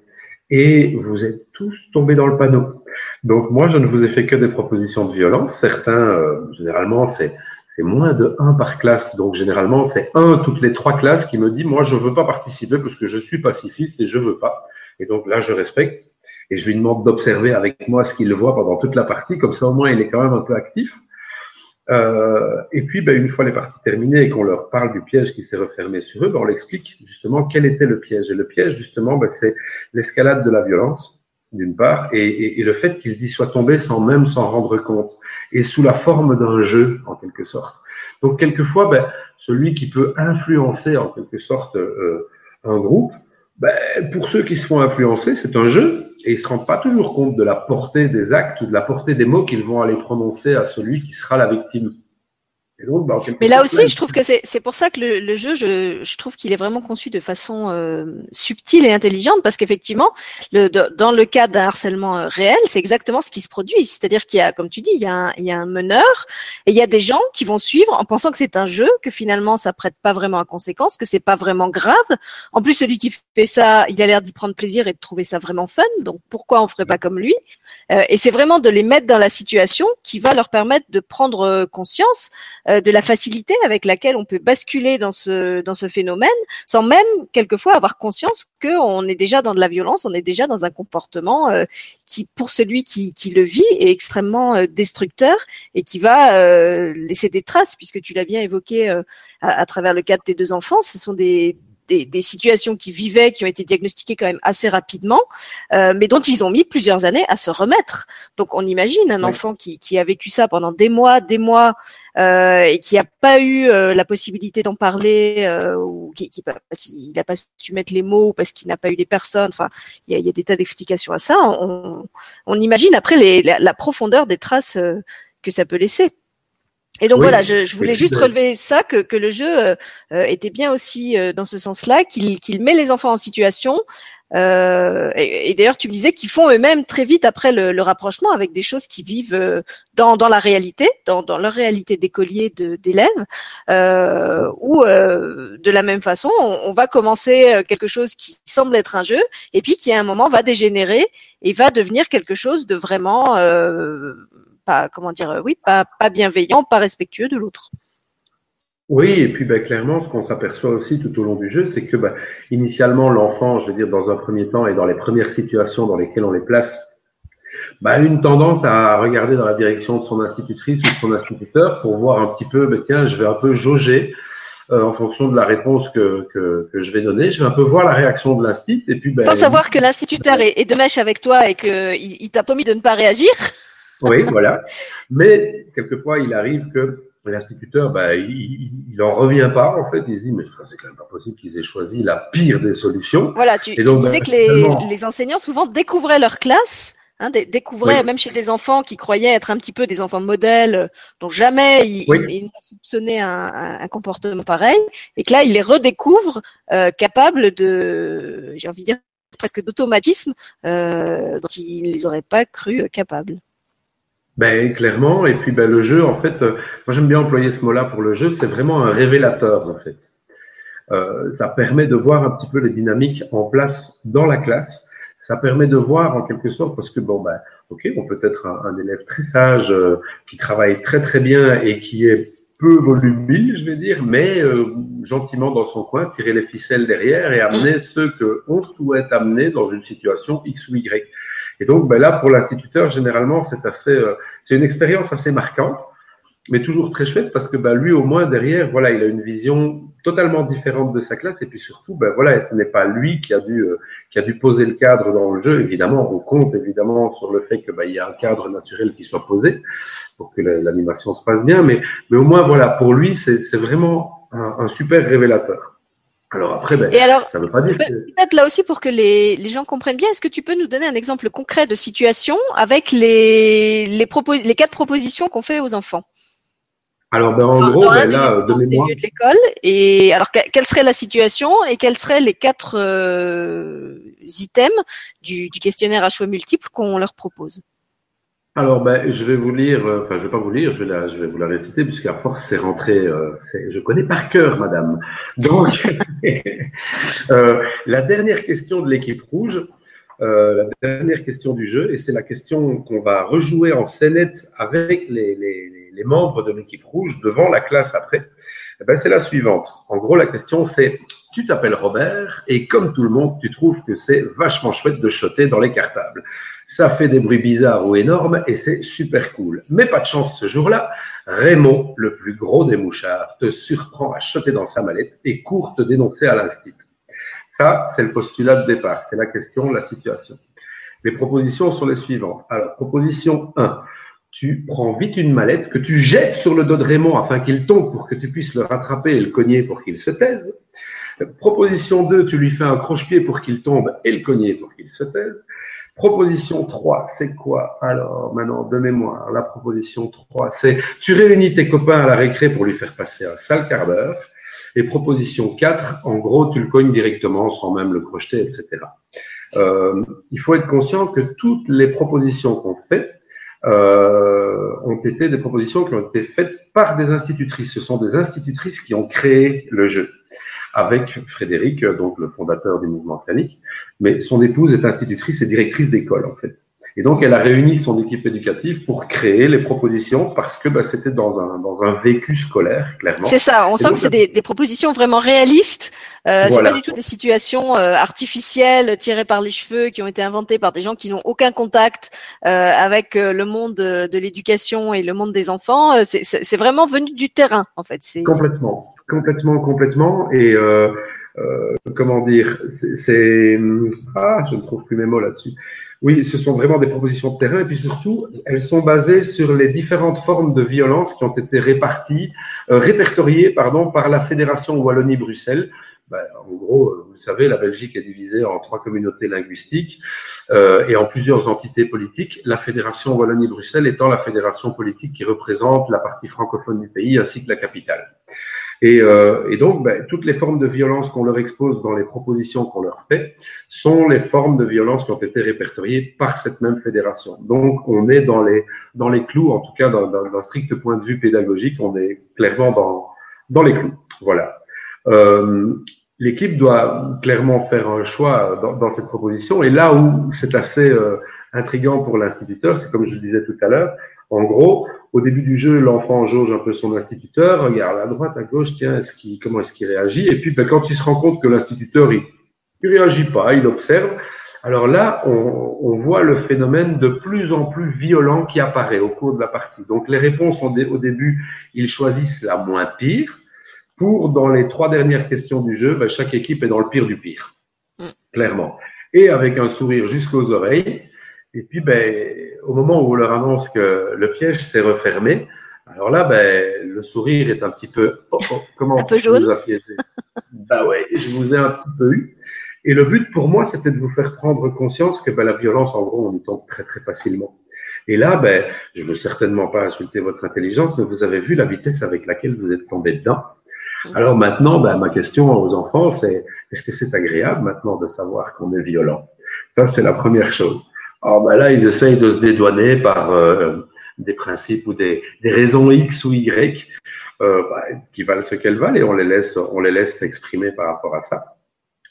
[SPEAKER 2] Et vous êtes tous tombés dans le panneau. Donc moi, je ne vous ai fait que des propositions de violence. Certains, euh, généralement, c'est c'est moins de un par classe. Donc généralement, c'est un toutes les trois classes qui me dit, moi, je veux pas participer parce que je suis pacifiste et je veux pas. Et donc là, je respecte et je lui demande d'observer avec moi ce qu'il voit pendant toute la partie. Comme ça, au moins, il est quand même un peu actif. Euh, et puis, ben, une fois les parties terminées et qu'on leur parle du piège qui s'est refermé sur eux, ben, on l'explique justement quel était le piège. Et le piège, justement, ben, c'est l'escalade de la violence, d'une part, et, le fait qu'ils y soient tombés sans même s'en rendre compte, et sous la forme d'un jeu, en quelque sorte. Donc, quelquefois, ben, celui qui peut influencer, en quelque sorte, euh, un groupe, ben, pour ceux qui se font influencer, c'est un jeu, et ils se rendent pas toujours compte de la portée des actes ou de la portée des mots qu'ils vont aller prononcer à celui qui sera la victime.
[SPEAKER 1] Donc, bah, mais là aussi, je trouve que c'est pour ça que le, le jeu, je, je, trouve qu'il est vraiment conçu de façon euh, subtile et intelligente, parce qu'effectivement, le, dans le cas d'un harcèlement euh, réel, c'est exactement ce qui se produit. C'est-à-dire qu'il y a, comme tu dis, il y, a un, il y a un meneur et il y a des gens qui vont suivre en pensant que c'est un jeu, que finalement ça prête pas vraiment à conséquence, que c'est pas vraiment grave. En plus, celui qui fait ça, il a l'air d'y prendre plaisir et de trouver ça vraiment fun. Donc pourquoi on ferait pas comme lui? Euh, Et c'est vraiment de les mettre dans la situation qui va leur permettre de prendre euh, conscience euh, de la facilité avec laquelle on peut basculer dans ce dans ce phénomène, sans même quelquefois avoir conscience qu'on est déjà dans de la violence, on est déjà dans un comportement euh, qui, pour celui qui, qui, le vit, est extrêmement euh, destructeur et qui va laisser des traces, puisque tu l'as bien évoqué à, à, travers le cas de tes deux enfants, ce sont des, des, des, situations qui vivaient, qui ont été diagnostiquées quand même assez rapidement, euh, mais dont ils ont mis plusieurs années à se remettre. Donc on imagine un enfant qui, qui, a vécu ça pendant des mois, des mois, euh, et qui n'a pas eu euh, la possibilité d'en parler, euh, ou qui, qui, n'a pas su mettre les mots, parce qu'il n'a pas eu les personnes. Enfin, il y a, y a, des tas d'explications à ça. On, on imagine après les, la, la, profondeur des traces que ça peut laisser. Et donc voilà, je, je voulais juste relever ça, que, que le jeu euh, euh était bien aussi euh, dans ce sens-là, qu'il met les enfants en situation. Euh, et, et d'ailleurs, tu me disais qu'ils font eux-mêmes très vite après le, le, rapprochement avec des choses qui vivent euh, dans, dans la réalité, dans, dans leur réalité d'écoliers, d'élèves, euh, où de la même façon, on, on, va commencer quelque chose qui semble être un jeu, et puis qui à un moment va dégénérer et va devenir quelque chose de vraiment pas comment dire, euh, oui, pas, pas bienveillant, pas respectueux de l'autre.
[SPEAKER 2] Oui, et puis ben, clairement, ce qu'on s'aperçoit aussi tout au long du jeu, c'est que ben, initialement, l'enfant, je veux dire, dans un premier temps et dans les premières situations dans lesquelles on les place, ben, a une tendance à regarder dans la direction de son institutrice ou de son instituteur pour voir un petit peu, ben, tiens, je vais un peu jauger euh, en fonction de la réponse que, que, que, je vais donner. Je vais un peu voir la réaction de l'instit. Et puis, ben,
[SPEAKER 1] Sans savoir que l'instituteur est, est, de mèche avec toi et qu'il il, t'a promis de ne pas réagir.
[SPEAKER 2] Oui, voilà. Mais quelquefois, il arrive que l'instituteur, bah, il, il en revient pas, en fait. Il se dit, mais c'est quand même pas possible qu'ils aient choisi la pire des solutions.
[SPEAKER 1] Voilà, tu, donc, tu disais bah, que les, les, enseignants, souvent, découvraient leur classe, hein, découvraient, oui. même chez des enfants qui croyaient être un petit peu des enfants modèles, dont jamais ils, oui. ils, ils soupçonnaient un, un, comportement pareil, et que là, ils les redécouvrent euh, capables de, j'ai envie de dire, presque d'automatisme euh, dont ils ne les auraient pas cru capables.
[SPEAKER 2] Ben clairement, et puis ben, le jeu, en fait, euh, moi j'aime bien employer ce mot-là pour le jeu, c'est vraiment un révélateur en fait. Euh, ça permet de voir un petit peu les dynamiques en place dans la classe. Ça permet de voir en quelque sorte, parce que bon ben, ok, on peut être un, élève très sage, euh, qui travaille très très bien et qui est peu volubile, je vais dire, mais euh, gentiment dans son coin, tirer les ficelles derrière et amener ceux que on souhaite amener dans une situation X ou Y. Et donc, ben là, pour l'instituteur, généralement, c'est assez, euh, c'est une expérience assez marquante, mais toujours très chouette parce que ben, lui, au moins derrière, voilà, il a une vision totalement différente de sa classe. Et puis surtout, ben voilà, ce n'est pas lui qui a dû, euh, qui a dû poser le cadre dans le jeu. Évidemment, on compte évidemment sur le fait que ben, il y a un cadre naturel qui soit posé pour que l'animation se passe bien. Mais, mais au moins, voilà, pour lui, c'est vraiment un, un super révélateur. Alors après, ben,
[SPEAKER 1] Et alors,
[SPEAKER 2] ça veut pas dire que...
[SPEAKER 1] peut-être là aussi pour que les, les gens comprennent bien, est-ce que tu peux nous donner un exemple concret de situation avec les, les, propos, les quatre propositions qu'on fait aux enfants?
[SPEAKER 2] Alors, ben, en gros, ben, là, de mémoire.
[SPEAKER 1] de l'école. Et alors, quelle serait la situation et quels seraient les quatre euh, items du, du questionnaire à choix multiples qu'on leur propose?
[SPEAKER 2] Alors, ben, je vais vous lire, euh, enfin, je vais pas vous lire, je vais, la, je vais vous la réciter, puisqu'à force, c'est rentré, euh, je connais par cœur, madame. Donc, euh, la dernière question de l'équipe rouge, euh, la dernière question du jeu, et c'est la question qu'on va rejouer en scénette avec les, les, les membres de l'équipe rouge devant la classe après. Eh ben, c'est la suivante. En gros, la question, c'est tu t'appelles Robert et comme tout le monde, tu trouves que c'est vachement chouette de choter dans les cartables. Ça fait des bruits bizarres ou énormes et c'est super cool. Mais pas de chance ce jour-là, Raymond, le plus gros des mouchards, te surprend à choter dans sa mallette et court te dénoncer à l'instit. Ça, c'est le postulat de départ, c'est la question, la situation. Les propositions sont les suivantes. Alors, proposition 1, tu prends vite une mallette que tu jettes sur le dos de Raymond afin qu'il tombe pour que tu puisses le rattraper et le cogner pour qu'il se taise. Proposition 2, tu lui fais un croche-pied pour qu'il tombe et le cogner pour qu'il se taise. Proposition 3, c'est quoi? Alors, maintenant, de mémoire, la proposition 3, c'est tu réunis tes copains à la récré pour lui faire passer un sale quart d'heure. Et proposition 4, en gros, tu le cognes directement sans même le crocheter, etc. Euh, il faut être conscient que toutes les propositions qu'on fait euh, ont été des propositions qui ont été faites par des institutrices. Ce sont des institutrices qui ont créé le jeu avec Frédéric, donc le fondateur du mouvement organique, mais son épouse est institutrice et directrice d'école en fait. Et donc, elle a réuni son équipe éducative pour créer les propositions parce que bah, c'était dans un, dans un vécu scolaire, clairement.
[SPEAKER 1] C'est ça, on sent que c'est des, des, propositions vraiment réalistes. Euh, C'est pas du tout des situations euh, artificielles tirées par les cheveux qui ont été inventées par des gens qui n'ont aucun contact euh, avec euh, le monde de, l'éducation et le monde des enfants. Euh, c'est vraiment venu du terrain, en fait.
[SPEAKER 2] Complètement, complètement, complètement. Et comment dire, c'est... Ah, je ne trouve plus mes mots là-dessus. Oui, ce sont vraiment des propositions de terrain et puis surtout, elles sont basées sur les différentes formes de violence qui ont été réparties, euh, répertoriées pardon, par la Fédération Wallonie-Bruxelles. Ben, en gros, euh, vous le savez, la Belgique est divisée en trois communautés linguistiques euh, et en plusieurs entités politiques. La Fédération Wallonie-Bruxelles étant la fédération politique qui représente la partie francophone du pays ainsi que la capitale. Et, euh, et donc, ben, toutes les formes de violence qu'on leur expose dans les propositions qu'on leur fait sont les formes de violence qui ont été répertoriées par cette même fédération. Donc, on est dans les, dans les clous, en tout cas d'un strict point de vue pédagogique, on est clairement dans, dans les clous. Voilà. Euh, L'équipe doit clairement faire un choix dans, dans cette proposition. Et là où c'est assez euh, intriguant pour l'instituteur, c'est comme je le disais tout à l'heure, en gros, au début du jeu, l'enfant jauge un peu son instituteur, regarde à droite, à gauche, tiens, est-ce qu'il, comment est-ce qu'il réagit? Et puis, ben, quand il se rend compte que l'instituteur, il, il réagit pas, il observe. Alors là, on, on, voit le phénomène de plus en plus violent qui apparaît au cours de la partie. Donc les réponses au début, ils choisissent la moins pire. Pour, dans les trois dernières questions du jeu, ben, chaque équipe est dans le pire du pire, mm. clairement. Et avec un sourire jusqu'aux oreilles. Et puis, ben, au moment où on leur annonce que le piège s'est refermé, alors là, ben, le sourire est un petit peu. Oh, oh, comment
[SPEAKER 1] un peu jaune.
[SPEAKER 2] Bah ouais, je vous ai un petit peu eu. Et le but pour moi, c'était de vous faire prendre conscience que ben, la violence, en gros, on y tombe très très facilement. Et là, ben, je ne veux certainement pas insulter votre intelligence, mais vous avez vu la vitesse avec laquelle vous êtes tombé dedans. Alors maintenant, ben, ma question aux enfants, c'est est-ce que c'est agréable maintenant de savoir qu'on est violent? Ça, c'est la première chose. Alors ben là, ils essayent de se dédouaner par euh, des principes ou des, des, raisons X ou Y euh, bah, qui valent ce qu'elles valent et on les laisse, on les laisse s'exprimer par rapport à ça.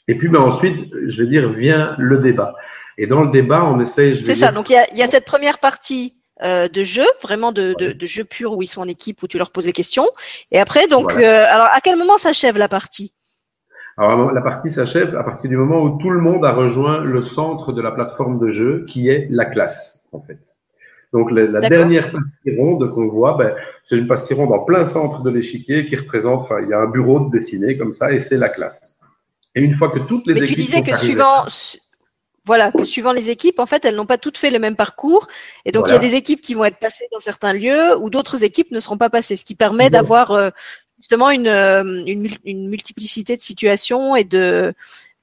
[SPEAKER 2] Et puis ben, ensuite, je vais dire, vient le débat. Et dans le débat, on essaye.
[SPEAKER 1] C'est ça. Donc il y a, y a, cette première partie euh, de jeu, vraiment de, de, de, jeu pur où ils sont en équipe où tu leur poses des questions. Et après, donc, euh, alors à quel moment s'achève la partie?
[SPEAKER 2] Alors la partie s'achève à partir du moment où tout le monde a rejoint le centre de la plateforme de jeu, qui est la classe, en fait. Donc la, la dernière pastille ronde qu'on voit, ben, c'est une pastille ronde en plein centre de l'échiquier qui représente, enfin, il y a un bureau de dessiné comme ça, et c'est la classe. Et une fois que toutes les
[SPEAKER 1] Mais
[SPEAKER 2] équipes
[SPEAKER 1] tu disais
[SPEAKER 2] que
[SPEAKER 1] suivant, voilà, que suivant les équipes, en fait, elles n'ont pas toutes fait le même parcours, et donc voilà. il y a des équipes qui vont être passées dans certains lieux, ou d'autres équipes ne seront pas passées, ce qui permet d'avoir euh, justement une, euh, une, une, multiplicité de situations et de,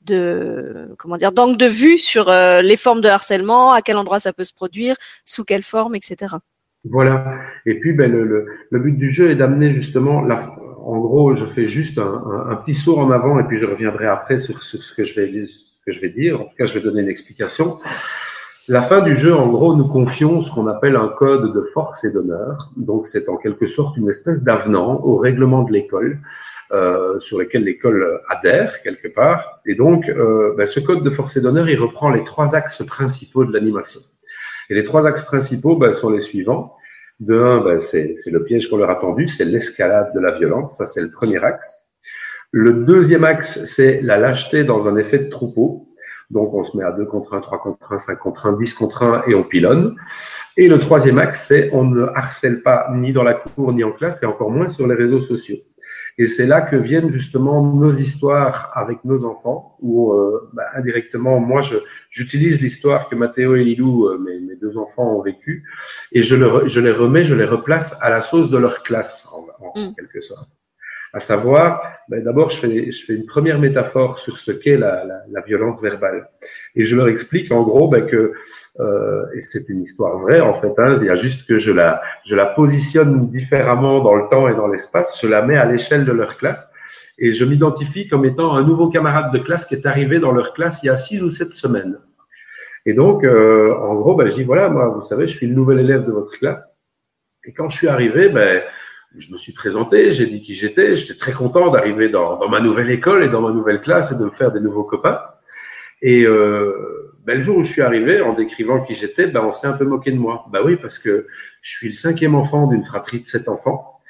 [SPEAKER 1] de comment dire d'angle de vue sur euh, les formes de harcèlement, à quel endroit ça peut se produire, sous quelle forme, etc.
[SPEAKER 2] Voilà. Et puis, ben, le, le, le but du jeu est d'amener justement la, en gros, je fais juste un, un, un, petit saut en avant et puis je reviendrai après sur, sur ce que je vais que je vais dire. En tout cas, je vais donner une explication. La fin du jeu, en gros, nous confions ce qu'on appelle un code de force et d'honneur. Donc, c'est en quelque sorte une espèce d'avenant au règlement de l'école, euh, sur lequel l'école adhère quelque part. Et donc, euh, ben, ce code de force et d'honneur, il reprend les trois axes principaux de l'animation. Et les trois axes principaux ben, sont les suivants. De un, ben, c'est le piège qu'on leur a tendu, c'est l'escalade de la violence. Ça, c'est le premier axe. Le deuxième axe, c'est la lâcheté dans un effet de troupeau. Donc, on se met à 2 contre 1, 3 contre 1, 5 contre 1, 10 contre 1 et on pilonne. Et le troisième axe, c'est on ne harcèle pas ni dans la cour ni en classe et encore moins sur les réseaux sociaux. Et c'est là que viennent justement nos histoires avec nos enfants, où euh, bah, indirectement, moi, j'utilise l'histoire que Mathéo et Lilou, euh, mes, mes, deux enfants, ont vécue, et je, le, je, les remets, je les replace à la sauce de leur classe, en, en mm. quelque sorte à savoir, ben d'abord, je fais, je fais une première métaphore sur ce qu'est la, la, la, violence verbale. Et je leur explique en gros ben, que, euh, et c'est une histoire vraie en fait, hein, il y a juste que je la, je la positionne différemment dans le temps et dans l'espace, je la mets à l'échelle de leur classe. Et je m'identifie comme étant un nouveau camarade de classe qui est arrivé dans leur classe il y a six ou sept semaines. Et donc, euh, en gros, ben, je dis, voilà, moi, vous savez, je suis le nouvel élève de votre classe. Et quand je suis arrivé, ben, je me suis présenté, j'ai dit qui j'étais, j'étais très content d'arriver dans, dans, ma nouvelle école et dans ma nouvelle classe et de me faire des nouveaux copains. Et euh, ben, le jour où je suis arrivé, en décrivant qui j'étais, ben, on s'est un peu moqué de moi. Ben oui, parce que je suis le cinquième enfant d'une fratrie de sept enfants.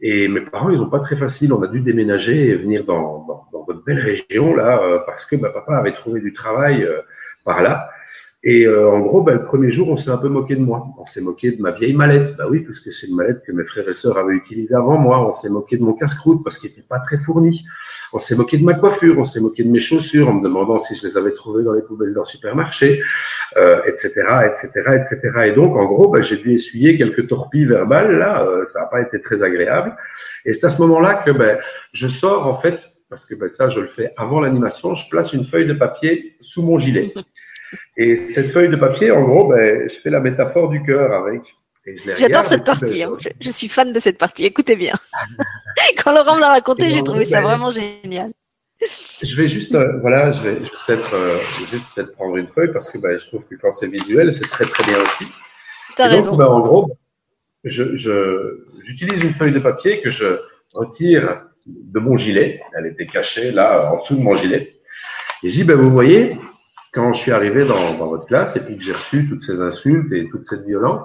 [SPEAKER 2] Et mes parents, ils n'ont pas très facile. On a dû déménager et venir dans, dans, dans votre belle région là, euh, parce que ben, papa avait trouvé du travail euh, par là. Et euh, en gros, bah, le premier jour, on s'est un peu moqué de moi. On s'est moqué de ma vieille mallette. Bah oui, parce que c'est une mallette que mes frères et sœurs avaient utilisée avant moi. On s'est moqué de mon casse-croûte parce qu'il n'était pas très fourni. On s'est moqué de ma coiffure. On s'est moqué de mes chaussures en me demandant si je les avais trouvées dans les poubelles d'un supermarché, euh, etc., etc., etc. Et donc, en gros, bah, j'ai dû essuyer quelques torpilles verbales. Là, euh, ça n'a pas été très agréable. Et c'est à ce moment-là que ben, je sors, en fait, parce que ben, ça, je le fais avant l'animation, je place une feuille de papier sous mon gilet. Et cette feuille de papier, en gros, ben, je fais la métaphore du cœur avec.
[SPEAKER 1] J'adore cette partie. Hein. Je, je, suis fan de cette partie. Écoutez bien. Quand Laurent me l'a raconté, j'ai trouvé ça vraiment génial.
[SPEAKER 2] Je vais juste, euh, voilà, je vais, peut-être, euh, peut-être prendre une feuille parce que ben, je trouve que quand c'est visuel, c'est très très bien aussi.
[SPEAKER 1] Tu as raison.
[SPEAKER 2] Ben, en gros, je, j'utilise une feuille de papier que je retire de mon gilet. Elle était cachée là en dessous de mon gilet. Et je dis, ben, vous voyez, quand je suis arrivé dans, votre classe et puis que j'ai reçu toutes ces insultes et toute cette violence,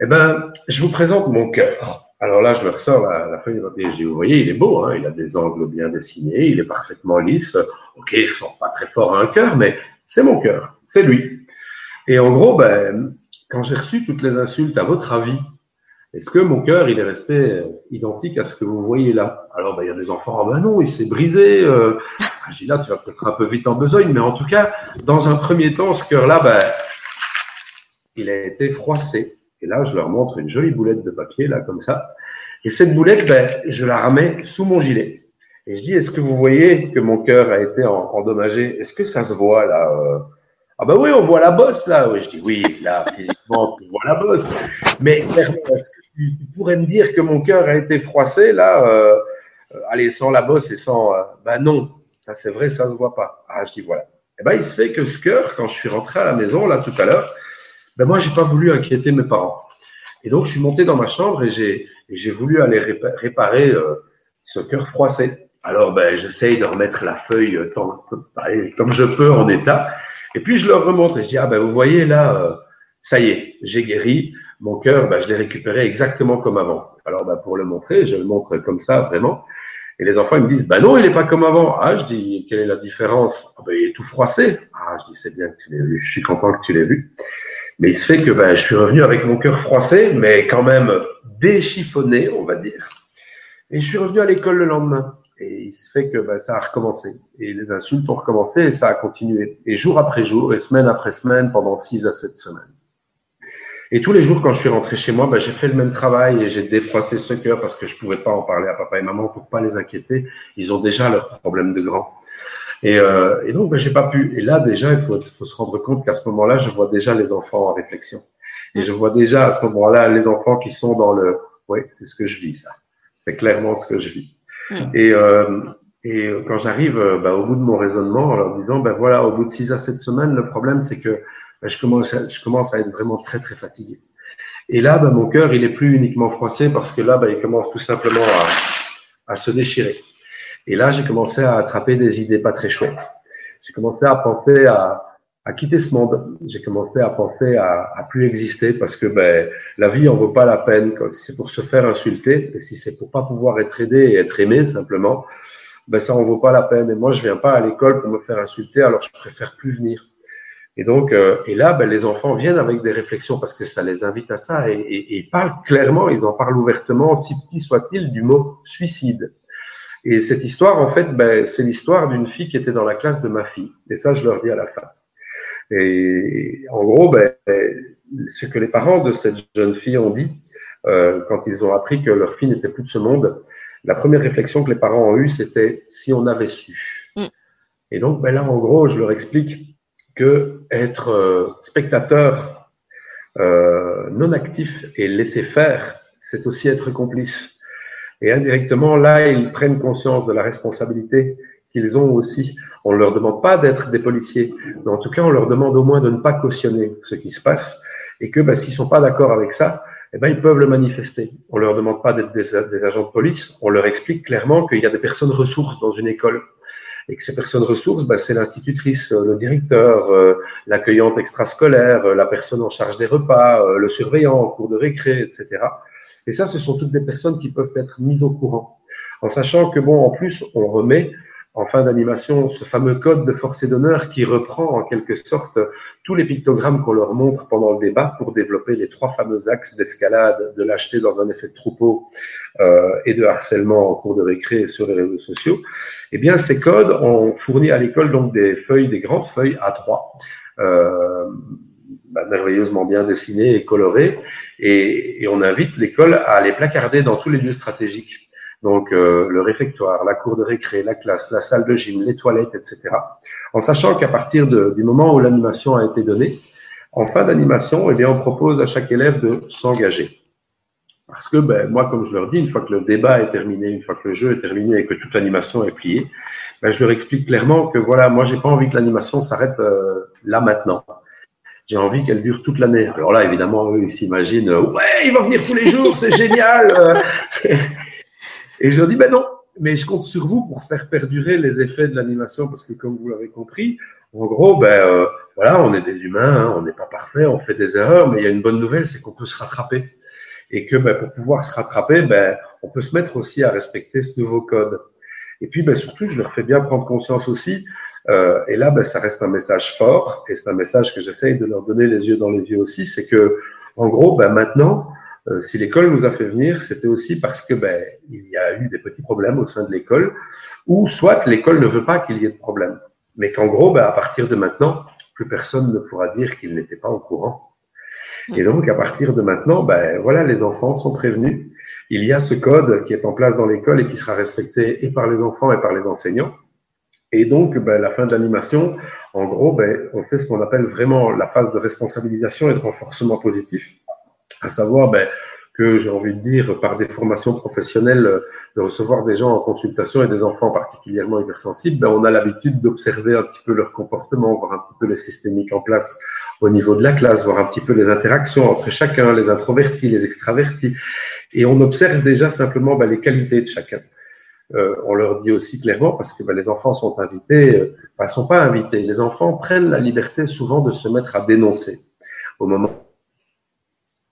[SPEAKER 2] eh ben, je vous présente mon cœur. Alors là, je me ressors la, la feuille de papier. Dis, vous voyez, il est beau, hein, il a des angles bien dessinés, il est parfaitement lisse. Ok, il ressemble pas très fort à un cœur, mais c'est mon cœur, c'est lui. Et en gros, ben, quand j'ai reçu toutes les insultes, à votre avis, est-ce que mon cœur, il est resté euh, identique à ce que vous voyez là? Alors, ben, il y a des enfants, ah ben non, il s'est brisé. Euh, dis là, tu vas peut-être un peu vite en besogne, mais en tout cas, dans un premier temps, ce cœur-là, ben, il a été froissé. Et là, je leur montre une jolie boulette de papier, là, comme ça. Et cette boulette, ben, je la remets sous mon gilet. Et je dis, est-ce que vous voyez que mon cœur a été endommagé? Est-ce que ça se voit là euh? Ah ben oui, on voit la bosse là. Oui, je dis oui, là, physiquement, tu vois la bosse. Mais clairement, est-ce que tu, pourrais me dire que mon cœur a été froissé là euh, euh, Allez, sans la bosse et sans. Euh, ben non, ça c'est vrai, ça se voit pas. Ah, je dis voilà. Et eh ben il se fait que ce cœur, quand je suis rentré à la maison là tout à l'heure, ben moi j'ai pas voulu inquiéter mes parents. Et donc je suis monté dans ma chambre et j'ai j'ai voulu aller réparer euh, ce cœur froissé. Alors ben j'essaye de remettre la feuille comme, comme je peux en état. Et puis je leur remontre et je dis, ah ben vous voyez là, euh, ça y est, j'ai guéri, mon cœur, ben, je l'ai récupéré exactement comme avant. Alors ben, pour le montrer, je le montre comme ça vraiment. Et les enfants ils me disent, ben non, il n'est pas comme avant. Ah, je dis, quelle est la différence? Ah, ben, Il est tout froissé. Ah, je dis, c'est bien que tu l'aies vu, je suis content que tu l'aies vu. Mais il se fait que ben, je suis revenu avec mon cœur froissé, mais quand même déchiffonné, on va dire. Et je suis revenu à l'école le lendemain. Et il se fait que ben, ça a recommencé. Et les insultes ont recommencé et ça a continué. Et jour après jour, et semaine après semaine, pendant six à sept semaines. Et tous les jours, quand je suis rentré chez moi, ben, j'ai fait le même travail et j'ai défroissé ce cœur parce que je pouvais pas en parler à papa et maman pour pas les inquiéter. Ils ont déjà leurs problèmes de grand. Et, euh, et donc, ben, j'ai pas pu. Et là, déjà, il faut, faut se rendre compte qu'à ce moment-là, je vois déjà les enfants en réflexion. Et je vois déjà à ce moment-là les enfants qui sont dans le, oui, c'est ce que je vis, ça. C'est clairement ce que je vis. Mm. Et, euh, et quand j'arrive euh, bah, au bout de mon raisonnement en leur disant, ben voilà, au bout de six à sept semaines, le problème c'est que ben, je, commence à, je commence à être vraiment très très fatigué. Et là, ben, mon cœur, il est plus uniquement froissé parce que là, ben, il commence tout simplement à, à se déchirer. Et là, j'ai commencé à attraper des idées pas très chouettes. J'ai commencé à penser à, à quitter ce monde. J'ai commencé à penser à, à, plus exister parce que ben, la vie en vaut pas la peine. Si c'est pour se faire insulter et si c'est pour pas pouvoir être aidé et être aimé simplement, ben ça en vaut pas la peine. Et moi, je viens pas à l'école pour me faire insulter, alors je préfère plus venir. Et donc, euh, et là, ben, les enfants viennent avec des réflexions parce que ça les invite à ça et, et, et ils parlent clairement, ils en parlent ouvertement, si petit soit-il, du mot suicide. Et cette histoire, en fait, ben, c'est l'histoire d'une fille qui était dans la classe de ma fille. Et ça, je leur dis à la fin. Et en gros, ben, ce que les parents de cette jeune fille ont dit euh, quand ils ont appris que leur fille n'était plus de ce monde, la première réflexion que les parents ont eue, c'était si on avait su. Mm. Et donc, ben là, en gros, je leur explique que être euh, spectateur euh, non actif et laisser faire, c'est aussi être complice. Et indirectement, là, ils prennent conscience de la responsabilité qu'ils ont aussi. On ne leur demande pas d'être des policiers, mais en tout cas, on leur demande au moins de ne pas cautionner ce qui se passe et que ben, s'ils sont pas d'accord avec ça, eh ben, ils peuvent le manifester. On leur demande pas d'être des, agents de police, on leur explique clairement qu'il y a des personnes ressources dans une école et que ces personnes ressources, ben, c'est l'institutrice, le directeur, euh, l'accueillante extrascolaire, euh, la personne en charge des repas, euh, le surveillant en cours de récré, etc. Et ça, ce sont toutes des personnes qui peuvent être mises au courant, en sachant que bon, en plus, on remet en fin d'animation ce fameux code de force et d'honneur qui reprend en quelque sorte tous les pictogrammes qu'on leur montre pendant le débat pour développer les trois fameux axes d'escalade, de lâcheté dans un effet de troupeau euh, et de harcèlement en cours de récré sur les réseaux sociaux. Eh bien, ces codes ont fourni à l'école donc des feuilles, des grandes feuilles A3, euh, bah, merveilleusement bien dessinées et colorées, et, et on invite l'école à les placarder dans tous les lieux stratégiques donc euh, le réfectoire, la cour de récré, la classe, la salle de gym, les toilettes, etc. En sachant qu'à partir de, du moment où l'animation a été donnée, en fin d'animation, eh bien, on propose à chaque élève de s'engager. Parce que ben, moi, comme je leur dis, une fois que le débat est terminé, une fois que le jeu est terminé et que toute l'animation est pliée, ben, je leur explique clairement que voilà, moi, j'ai pas envie que l'animation s'arrête euh, là maintenant. J'ai envie qu'elle dure toute l'année. Alors là, évidemment, eux, ils s'imaginent, ouais, il va venir tous les jours, c'est génial. Euh. Et je leur dis, ben non, mais je compte sur vous pour faire perdurer les effets de l'animation, parce que comme vous l'avez compris, en gros, ben euh, voilà, on est des humains, hein, on n'est pas parfait, on fait des erreurs, mais il y a une bonne nouvelle, c'est qu'on peut se rattraper. Et que ben, pour pouvoir se rattraper, ben, on peut se mettre aussi à respecter ce nouveau code. Et puis ben, surtout, je leur fais bien prendre conscience aussi, euh, et là, ben, ça reste un message fort, et c'est un message que j'essaye de leur donner les yeux dans les yeux aussi, c'est que, en gros, ben, maintenant, euh, si l'école nous a fait venir, c'était aussi parce que ben, il y a eu des petits problèmes au sein de l'école, ou soit l'école ne veut pas qu'il y ait de problème, mais qu'en gros, ben, à partir de maintenant, plus personne ne pourra dire qu'il n'était pas au courant. Et donc, à partir de maintenant, ben, voilà, les enfants sont prévenus. Il y a ce code qui est en place dans l'école et qui sera respecté et par les enfants et par les enseignants. Et donc, ben, la fin de l'animation, en gros, ben, on fait ce qu'on appelle vraiment la phase de responsabilisation et de renforcement positif à savoir ben, que j'ai envie de dire, par des formations professionnelles, euh, de recevoir des gens en consultation et des enfants particulièrement hypersensibles, ben, on a l'habitude d'observer un petit peu leur comportement, voir un petit peu les systémiques en place au niveau de la classe, voir un petit peu les interactions entre chacun, les introvertis, les extravertis. Et on observe déjà simplement ben, les qualités de chacun. Euh, on leur dit aussi clairement, parce que ben, les enfants sont invités, euh, ne sont pas invités, les enfants prennent la liberté souvent de se mettre à dénoncer au moment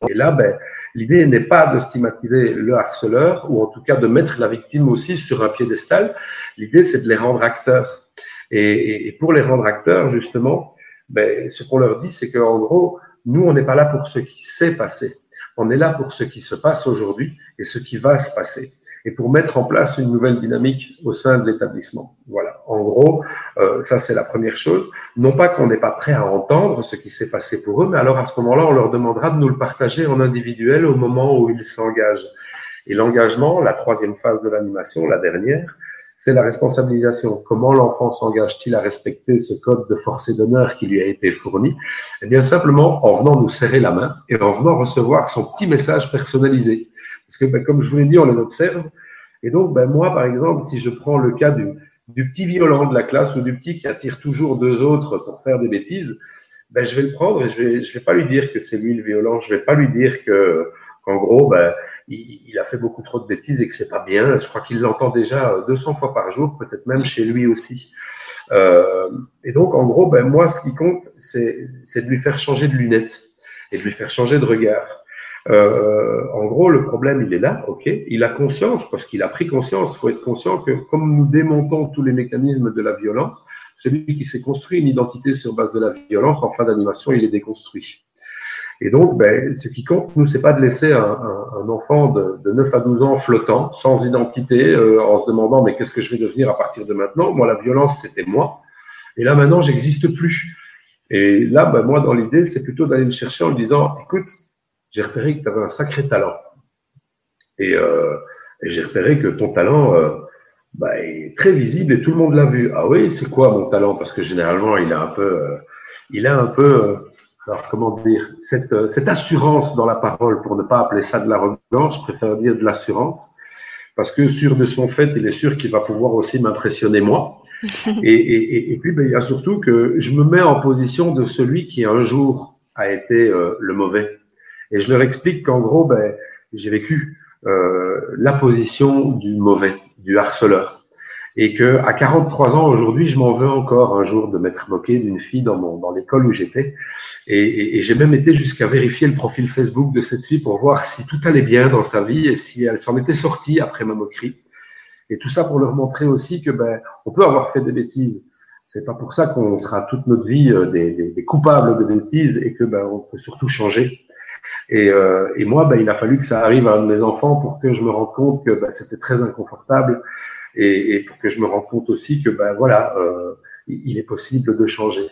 [SPEAKER 2] et là, ben, l'idée n'est pas de stigmatiser le harceleur, ou en tout cas de mettre la victime aussi sur un piédestal. L'idée, c'est de les rendre acteurs. Et, pour les rendre acteurs, justement, ben, ce qu'on leur dit, c'est qu'en gros, nous, on n'est pas là pour ce qui s'est passé. On est là pour ce qui se passe aujourd'hui et ce qui va se passer et pour mettre en place une nouvelle dynamique au sein de l'établissement. Voilà, en gros, euh, ça c'est la première chose. Non pas qu'on n'est pas prêt à entendre ce qui s'est passé pour eux, mais alors à ce moment-là, on leur demandera de nous le partager en individuel au moment où ils s'engagent. Et l'engagement, la troisième phase de l'animation, la dernière, c'est la responsabilisation. Comment l'enfant s'engage-t-il à respecter ce code de force et d'honneur qui lui a été fourni? Eh bien, simplement en venant nous serrer la main et en venant recevoir son petit message personnalisé. Parce que, ben, comme je vous l'ai dit, on les observe. Et donc, ben, moi, par exemple, si je prends le cas du, du petit violent de la classe ou du petit qui attire toujours deux autres pour faire des bêtises, ben, je vais le prendre et je vais, je vais pas lui dire que c'est lui le violent. Je vais pas lui dire que, qu'en gros, ben, il, il, a fait beaucoup trop de bêtises et que c'est pas bien. Je crois qu'il l'entend déjà 200 fois par jour, peut-être même chez lui aussi. Euh, et donc, en gros, ben, moi, ce qui compte, c'est, c'est de lui faire changer de lunettes et de lui faire changer de regard. Euh, en gros, le problème, il est là, ok. Il a conscience, parce qu'il a pris conscience. Il faut être conscient que, comme nous démontons tous les mécanismes de la violence, celui qui s'est construit une identité sur base de la violence, en fin d'animation, il est déconstruit. Et donc, ben, ce qui compte, nous, c'est pas de laisser un, un, un enfant de, de, 9 à 12 ans flottant, sans identité, euh, en se demandant mais qu'est-ce que je vais devenir à partir de maintenant? Moi, la violence, c'était moi. Et là, maintenant, j'existe plus. Et là, ben, moi, dans l'idée, c'est plutôt d'aller le chercher en lui disant, écoute, j'ai repéré que tu avais un sacré talent. Et, euh, et j'ai repéré que ton talent euh, bah, est très visible et tout le monde l'a vu. Ah oui, c'est quoi mon talent? Parce que généralement, il a un peu, euh, il a un peu, alors comment dire, cette, cette assurance dans la parole, pour ne pas appeler ça de l'arrogance, je préfère dire de l'assurance, parce que sûr de son fait, il est sûr qu'il va pouvoir aussi m'impressionner moi. et, et, et, puis, ben, il y a surtout que je me mets en position de celui qui un jour a été le mauvais. Et je leur explique qu'en gros, ben, j'ai vécu euh, la position du mauvais, du harceleur. Et que à 43 ans aujourd'hui, je m'en veux encore un jour de m'être moqué d'une fille dans mon dans l'école où j'étais. Et, et, et j'ai même été jusqu'à vérifier le profil Facebook de cette fille pour voir si tout allait bien dans sa vie et si elle s'en était sortie après ma moquerie. Et tout ça pour leur montrer aussi que ben on peut avoir fait des bêtises. C'est pas pour ça qu'on sera toute notre vie euh, des, des, des coupables de bêtises et que ben on peut surtout changer et, euh, et moi, ben, il a fallu que ça arrive à un de mes enfants pour que je me rende compte que ben, c'était très inconfortable et, et, pour que je me rende compte aussi que ben voilà, euh, il est possible de changer.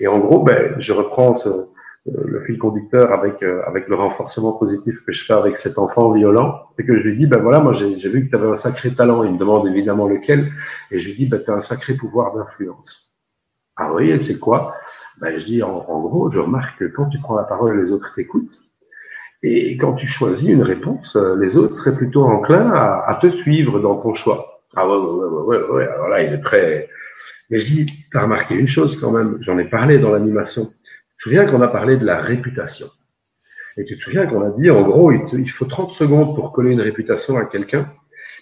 [SPEAKER 2] Et en gros, ben, je reprends ce, euh, le fil conducteur avec euh, avec le renforcement positif que je fais avec cet enfant violent, c'est que je lui dis ben voilà, moi j'ai vu que tu avais un sacré talent. Il me demande évidemment lequel, et je lui dis ben tu as un sacré pouvoir d'influence. Ah oui, c'est quoi? Ben, je dis en, en, gros, je remarque que quand tu prends la parole, les autres t'écoutent. Et quand tu choisis une réponse, euh, les autres seraient plutôt enclins à, à te suivre dans ton choix. Ah ouais, ouais, ouais, ouais, ouais. Alors là, il est très. Mais je dis, tu as remarqué une chose quand même, j'en ai parlé dans l'animation. Tu te souviens qu'on a parlé de la réputation. Et tu te souviens qu'on a dit, en gros, il, te, il, faut 30 secondes pour coller une réputation à quelqu'un,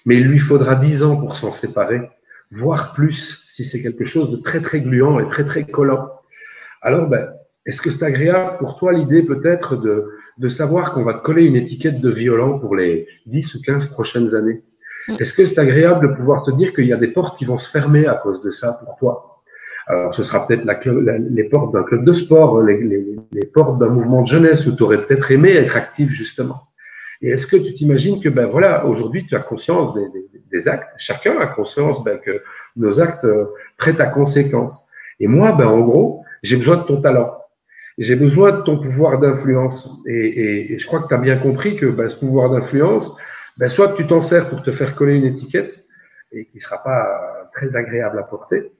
[SPEAKER 2] mais il lui faudra 10 ans pour s'en séparer, voire plus, si c'est quelque chose de très, très gluant et très, très collant. Alors, ben, est-ce que c'est agréable pour toi l'idée peut-être de, de savoir qu'on va te coller une étiquette de violent pour les 10 ou 15 prochaines années Est-ce que c'est agréable de pouvoir te dire qu'il y a des portes qui vont se fermer à cause de ça pour toi? Alors, ce sera peut-être les portes d'un club de sport, les, les, les portes d'un mouvement de jeunesse où tu aurais peut-être aimé être actif justement. Et est-ce que tu t'imagines que, ben voilà, aujourd'hui, tu as conscience des, des, des, actes, chacun a conscience ben, que nos actes euh, prêtent à conséquence. Et moi, ben, en gros, j'ai besoin de ton talent. J'ai besoin de ton pouvoir d'influence. Et, je crois que tu as bien compris que ben, ce pouvoir d'influence, ben, soit tu t'en sers pour te faire coller une étiquette, et qui sera pas très agréable à porter,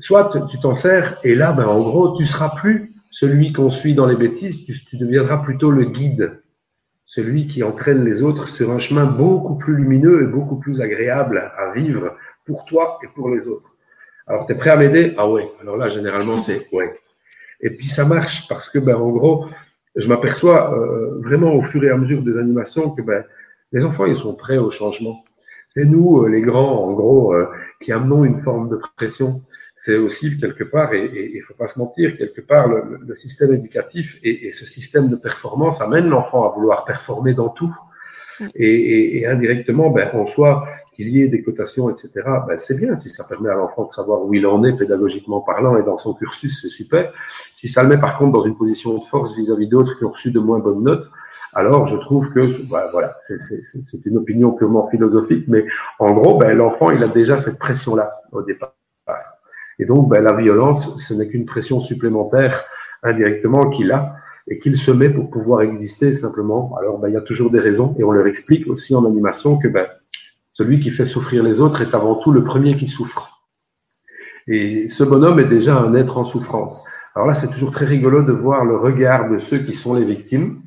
[SPEAKER 2] soit tu t'en sers, et là, ben, en gros, tu seras plus celui qu'on suit dans les bêtises, tu, tu deviendras plutôt le guide celui qui entraîne les autres sur un chemin beaucoup plus lumineux et beaucoup plus agréable à vivre pour toi et pour les autres. Alors, tu es prêt à m'aider? Ah ouais. Alors là, généralement, c'est ouais. Et puis, ça marche parce que, ben, en gros, je m'aperçois euh, vraiment au fur et à mesure des animations que ben, les enfants, ils sont prêts au changement. C'est nous, euh, les grands, en gros, euh, qui amenons une forme de pression c'est aussi quelque part, et il faut pas se mentir, quelque part, le, le système éducatif et, et, ce système de performance amène l'enfant à vouloir performer dans tout. Et, et indirectement, ben, en soi, qu'il y ait des cotations, etc., ben, c'est bien si ça permet à l'enfant de savoir où il en est pédagogiquement parlant et dans son cursus, c'est super. Si ça le met par contre dans une position de force vis-à-vis d'autres qui ont reçu de moins bonnes notes, alors je trouve que ben, voilà, c'est une opinion purement philosophique, mais en gros, ben, l'enfant, il a déjà cette pression-là au départ. Et donc, ben, la violence, ce n'est qu'une pression supplémentaire indirectement qu'il a et qu'il se met pour pouvoir exister simplement. Alors, ben, il y a toujours des raisons et on leur explique aussi en animation que ben, Celui qui fait souffrir les autres est avant tout le premier qui souffre. Et ce bonhomme est déjà un être en souffrance. Alors là, c'est toujours très rigolo de voir le regard de ceux qui sont les victimes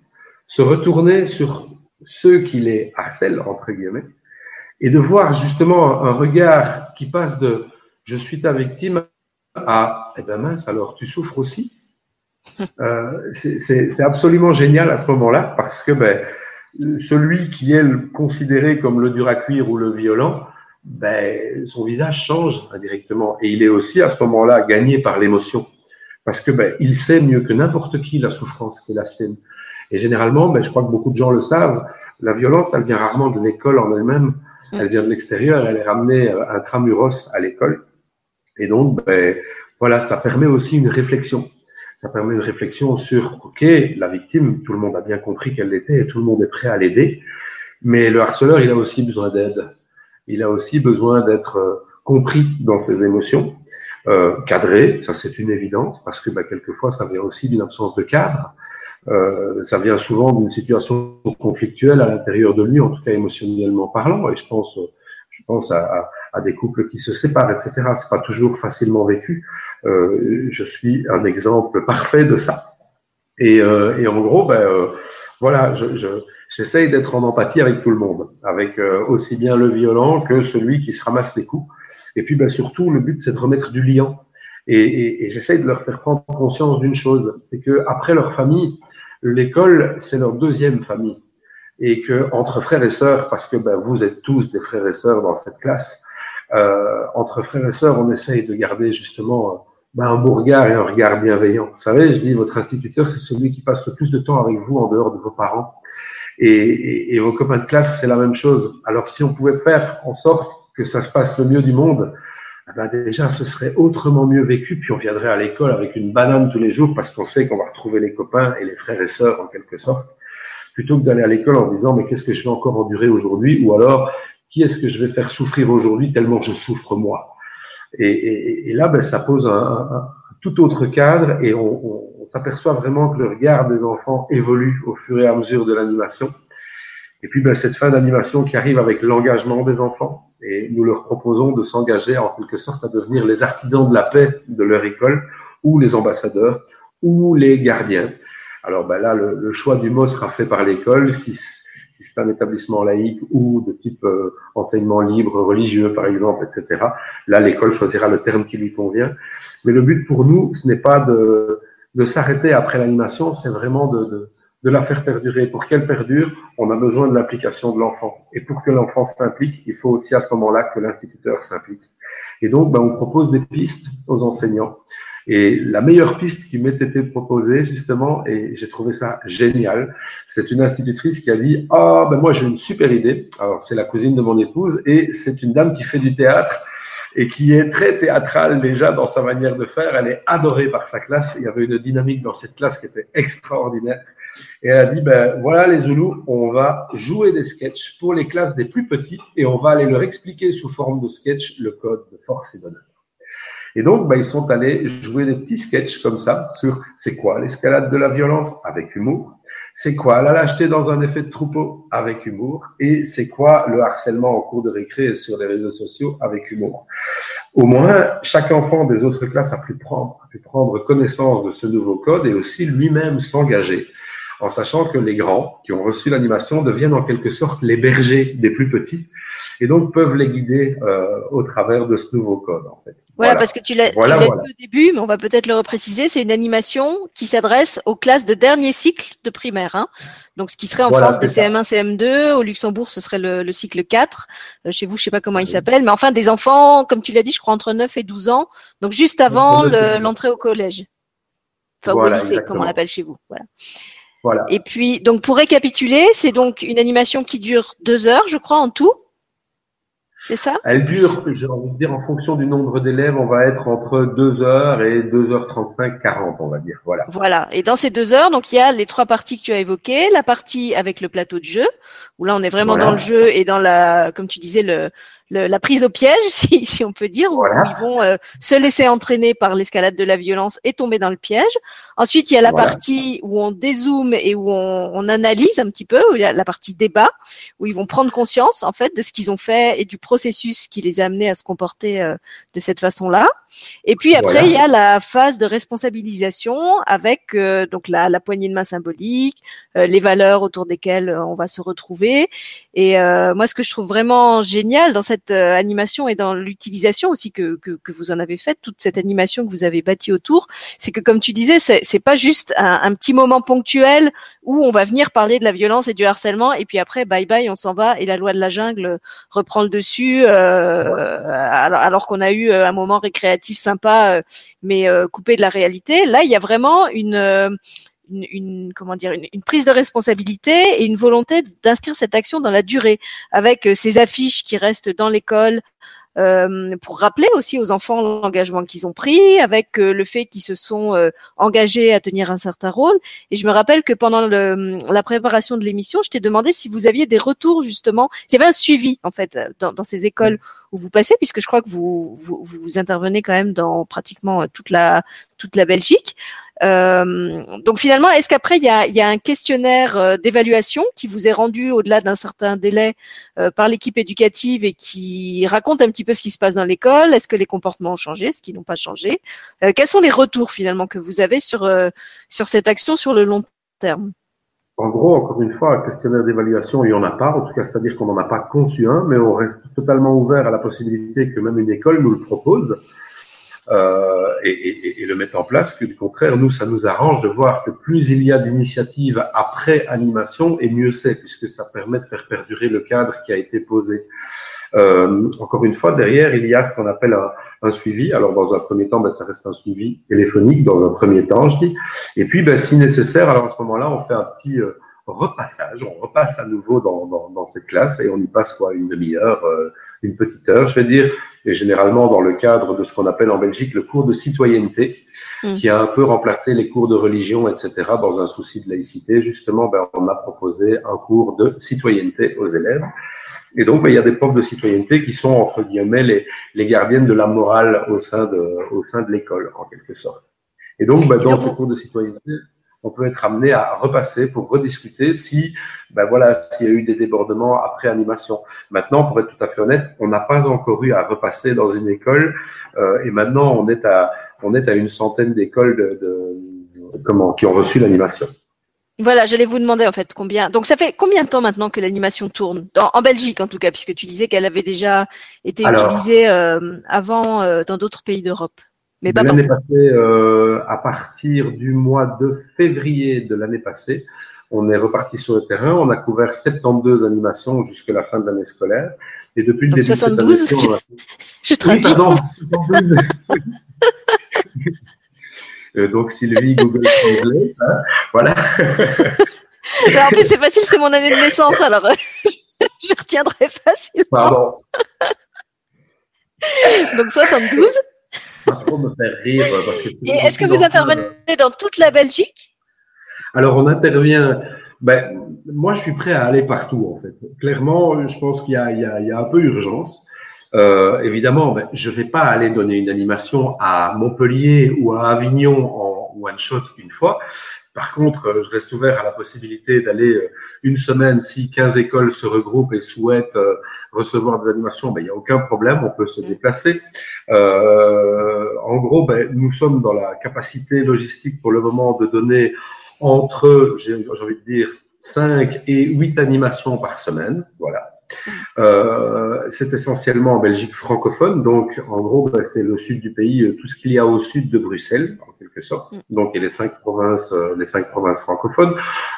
[SPEAKER 2] se retourner sur ceux qui les harcèlent, entre guillemets, et de voir justement un regard qui passe de je suis ta victime à eh ben mince, alors tu souffres aussi. Euh, c'est absolument génial à ce moment-là parce que ben, celui qui est considéré comme le dur à cuire ou le violent, ben, son visage change indirectement et il est aussi à ce moment-là gagné par l'émotion parce que ben, il sait mieux que n'importe qui la souffrance qui est la sienne. Et généralement, ben, je crois que beaucoup de gens le savent, la violence, elle vient rarement de l'école en elle-même, elle vient de l'extérieur, elle est ramenée intramuros à l'école. Et donc, ben, voilà, ça permet aussi une réflexion. Ça permet une réflexion sur, OK, la victime, tout le monde a bien compris qu'elle l'était et tout le monde est prêt à l'aider. Mais le harceleur, il a aussi besoin d'aide. Il a aussi besoin d'être euh, compris dans ses émotions, euh, cadré, ça c'est une évidence, parce que bah, quelquefois ça vient aussi d'une absence de cadre. Euh, ça vient souvent d'une situation conflictuelle à l'intérieur de lui, en tout cas émotionnellement parlant. Et je pense, je pense à, à, des couples qui se séparent, etc. C'est pas toujours facilement vécu. Euh, je suis un exemple parfait de ça. Et, euh, et en gros, ben, euh, voilà, je, je, j'essaye d'être en empathie avec tout le monde, avec euh, aussi bien le violent que celui qui se ramasse les coups. Et puis, ben, surtout, le but, c'est de remettre du lien. Et, et, et j'essaye de leur faire prendre conscience d'une chose, c'est que après leur famille, l'école, c'est leur deuxième famille. Et que entre frères et sœurs, parce que ben, vous êtes tous des frères et sœurs dans cette classe, euh, entre frères et sœurs, on essaye de garder justement ben, un beau regard et un regard bienveillant. Vous savez, je dis, votre instituteur, c'est celui qui passe le plus de temps avec vous en dehors de vos parents. Et, et, et vos copains de classe, c'est la même chose. Alors, si on pouvait faire en sorte que ça se passe le mieux du monde, eh ben déjà, ce serait autrement mieux vécu, puis on viendrait à l'école avec une banane tous les jours parce qu'on sait qu'on va retrouver les copains et les frères et sœurs en quelque sorte, plutôt que d'aller à l'école en disant mais qu'est-ce que je vais encore endurer aujourd'hui? Ou alors qui est-ce que je vais faire souffrir aujourd'hui tellement je souffre moi? Et, et, et là, ben, ça pose un, un, tout autre cadre et on, on, s'aperçoit vraiment que le regard des enfants évolue au fur et à mesure de l'animation. Et puis ben, cette fin d'animation qui arrive avec l'engagement des enfants, et nous leur proposons de s'engager en quelque sorte à devenir les artisans de la paix de leur école ou les ambassadeurs ou les gardiens. Alors ben là, le, le choix du mot sera fait par l'école si c'est un établissement laïque ou de type euh, enseignement libre, religieux par exemple, etc. Là, l'école choisira le terme qui lui convient. Mais le but pour nous, ce n'est pas de, s'arrêter après l'animation, c'est vraiment de la faire perdurer. Pour qu'elle perdure, on a besoin de l'application de l'enfant. Et pour que l'enfant s'implique, il faut aussi à ce moment-là que l'instituteur s'implique. Et donc, ben, on propose des pistes aux enseignants. Et la meilleure piste qui m'ait été proposée, justement, et j'ai trouvé ça génial, c'est une institutrice qui a dit, ah, ben moi j'ai une super idée. Alors, c'est la cousine de mon épouse et c'est une dame qui fait du théâtre et qui est très théâtrale déjà dans sa manière de faire. Elle est adorée par sa classe. Il y avait une dynamique dans cette classe qui était extraordinaire. Et elle a dit, ben voilà les Zoulous, on va jouer des sketchs pour les classes des plus petits et on va aller leur expliquer sous forme de sketch le code de force et d'honneur. Et donc, ben, ils sont allés jouer des petits sketchs comme ça sur c'est quoi l'escalade de la violence avec humour, c'est quoi la lâcheté dans un effet de troupeau avec humour et c'est quoi le harcèlement en cours de récré sur les réseaux sociaux avec humour. Au moins, chaque enfant des autres classes a pu prendre, a pu prendre connaissance de ce nouveau code et aussi lui-même s'engager en sachant que les grands qui ont reçu l'animation deviennent en quelque sorte les bergers des plus petits et donc peuvent les guider euh, au travers de ce nouveau code. En fait.
[SPEAKER 1] Voilà, voilà. parce que tu l'as voilà, dit voilà. au début, mais on va peut-être le repréciser, c'est une animation qui s'adresse aux classes de dernier cycle de primaire. Hein. Donc ce qui serait en France des CM1, CM2, au Luxembourg ce serait le, le cycle 4, euh, chez vous je sais pas comment il s'appelle, mais enfin des enfants, comme tu l'as dit, je crois entre 9 et 12 ans, donc juste avant l'entrée au collège. Enfin au lycée, exactement. comme on l'appelle chez vous. Voilà. Voilà. Et puis, donc pour récapituler, c'est donc une animation qui dure deux heures, je crois, en tout. C'est ça?
[SPEAKER 2] Elle dure, j'ai envie de dire, en fonction du nombre d'élèves, on va être entre 2 heures et 2h35, 40, on va dire. Voilà.
[SPEAKER 1] Voilà. Et dans ces deux heures, donc il y a les trois parties que tu as évoquées. La partie avec le plateau de jeu, où là on est vraiment voilà. dans le jeu et dans la, comme tu disais, le, la prise au piège, si, si on peut dire, où, ils vont euh, se laisser entraîner par l'escalade de la violence et tomber dans le piège. Ensuite, il y a la partie où on dézoome et où on, on, analyse un petit peu, où il y a la partie débat, où ils vont prendre conscience en fait de ce qu'ils ont fait et du processus qui les a amenés à se comporter euh, de cette façon-là. Et puis après, il y a la phase de responsabilisation avec euh, donc la, la, poignée de main symbolique, les valeurs autour desquelles on va se retrouver. Et moi, ce que je trouve vraiment génial dans cette euh, animation et dans l'utilisation aussi que, que, que, vous en avez faite, toute cette animation que vous avez bâtie autour, c'est que comme tu disais, c'est pas juste un, petit moment ponctuel où on va venir parler de la violence et du harcèlement et puis après bye bye on s'en va et la loi de la jungle reprend le dessus euh, alors, qu'on a eu euh, un moment récréatif sympa euh, mais coupé de la réalité. Là, il y a vraiment une comment dire une, prise de responsabilité et une volonté d'inscrire cette action dans la durée avec ces affiches qui restent dans l'école euh, pour rappeler aussi aux enfants l'engagement qu'ils ont pris, avec euh, le fait qu'ils se sont engagés à tenir un certain rôle. Et je me rappelle que pendant le, la préparation de l'émission, je t'ai demandé si vous aviez des retours justement, s'il y avait un suivi en fait dans, dans ces écoles où vous passez, puisque je crois que vous, vous, vous intervenez quand même dans pratiquement toute la toute la Belgique. Euh, donc finalement, est-ce qu'après il y a, un questionnaire euh, d'évaluation qui vous est rendu au-delà d'un certain délai euh, par l'équipe éducative et qui raconte un petit peu ce qui se passe dans l'école? Est-ce que les comportements ont changé Est-ce qu'ils n'ont pas changé? Quels sont les retours finalement que vous avez sur sur cette action sur le long terme?
[SPEAKER 2] En gros, encore une fois, un questionnaire d'évaluation, il n'y en a pas, en tout cas, c'est-à-dire qu'on n'en a pas conçu un, mais on reste totalement ouvert à la possibilité que même une école nous le propose euh, et, et, et, le mettre en place, que du contraire, nous, ça nous arrange de voir que plus il y a d'initiatives après animation, et mieux c'est, puisque ça permet de faire perdurer le cadre qui a été posé. Euh, encore une fois, derrière, il y a ce qu'on appelle un, un, suivi. Alors, dans un premier temps, ben, ça reste un suivi téléphonique, dans un premier temps, je dis. Et puis, ben, si nécessaire, alors à ce moment-là, on fait un petit euh, repassage. On repasse à nouveau dans, dans, dans, cette classe et on y passe quoi, une demi-heure, euh, une petite heure, je vais dire, et généralement dans le cadre de ce qu'on appelle en Belgique le cours de citoyenneté, mm. qui a un peu remplacé les cours de religion, etc. Dans un souci de laïcité, justement, ben, on a proposé un cours de citoyenneté aux élèves. Et donc, ben, il y a des profs de citoyenneté qui sont, entre guillemets, les, les gardiennes de la morale au sein de, au sein de l'école, en quelque sorte. Et donc, ben, dans ce cours de citoyenneté, on peut être amené à repasser pour rediscuter si, ben voilà, s'il y a eu des débordements après animation. Maintenant, pour être tout à fait honnête, on n'a pas encore eu à repasser dans une école, euh, et maintenant on est à, on est à une centaine d'écoles de, de, comment, qui ont reçu l'animation.
[SPEAKER 1] Voilà, j'allais vous demander en fait combien. Donc ça fait combien de temps maintenant que l'animation tourne? En Belgique en tout cas, puisque tu disais qu'elle avait déjà été utilisée euh, avant euh, dans d'autres pays d'Europe.
[SPEAKER 2] Mais pas L'année passée, euh, à partir du mois de février de l'année passée, on est reparti sur le terrain. On a couvert 72 animations jusqu'à la fin de l'année scolaire. Et depuis le début 72, de cette année,
[SPEAKER 1] a... je traduis. Oui, pardon, 72.
[SPEAKER 2] euh, donc Sylvie, Google Translate, hein, voilà.
[SPEAKER 1] en plus, c'est facile, c'est mon année de naissance, alors je retiendrai facilement. Pardon. donc 72
[SPEAKER 2] pas trop me faire rire. Parce que
[SPEAKER 1] Et est-ce que vous intervenez dans toute la Belgique?
[SPEAKER 2] Alors, on intervient. Ben, moi, je suis prêt à aller partout, en fait. Clairement, je pense qu'il y, y, y, a un peu urgence. Euh, évidemment, ben, je ne vais pas aller donner une animation à Montpellier ou à Avignon en one shot une fois, par contre, euh, je reste ouvert à la possibilité d'aller euh, une semaine si 15 écoles se regroupent et souhaitent euh, recevoir des animations, ben, il n'y a aucun problème, on peut se déplacer. Euh, en gros, ben, nous sommes dans la capacité logistique pour le moment de donner entre, j'ai envie de dire, 5 et 8 animations par semaine. Voilà. Euh, c'est essentiellement en Belgique francophone, donc en gros, bah, c'est le sud du pays, euh, tout ce qu'il y a au sud de Bruxelles, en quelque sorte. Mm. Donc, a les cinq provinces, euh, les cinq provinces francophones.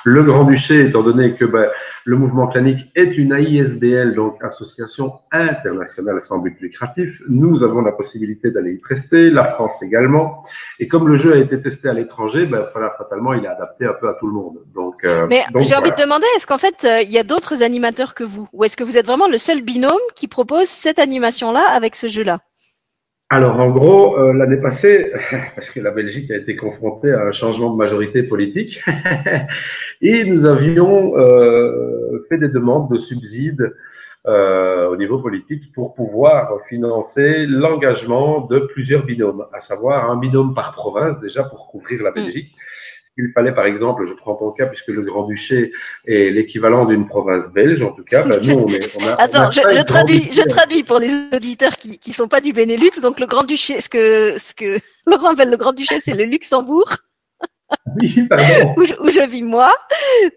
[SPEAKER 2] Le Grand-Duché, étant donné que bah, le mouvement clanique est une AISBL, donc Association internationale sans but lucratif, nous avons la possibilité d'aller y prester, la France également. Et comme le jeu a été testé à l'étranger, bah, voilà, fatalement, il est adapté un peu à tout le monde. Donc,
[SPEAKER 1] Mais j'ai envie de demander, est-ce qu'en fait, il y a d'autres animateurs que vous, ou est-ce que vous êtes vraiment le seul binôme qui propose cette animation-là avec ce jeu-là
[SPEAKER 2] alors en gros, euh, l'année passée, parce que la Belgique a été confrontée à un changement de majorité politique, et nous avions euh, fait des demandes de subsides euh, au niveau politique pour pouvoir financer l'engagement de plusieurs binômes, à savoir un binôme par province déjà pour couvrir la mm. Belgique. Il fallait, par exemple, je prends ton cas, puisque le Grand-Duché est l'équivalent d'une province belge, en tout cas, ben, nous, on, est, on a.
[SPEAKER 1] Attends, je, je, traduis, je traduis pour les auditeurs qui ne sont pas du Benelux. Donc, le Grand-Duché, ce que, ce que Laurent appelle le Grand-Duché, c'est le Luxembourg.
[SPEAKER 2] Oui, pardon.
[SPEAKER 1] où, je, où, je, vis moi,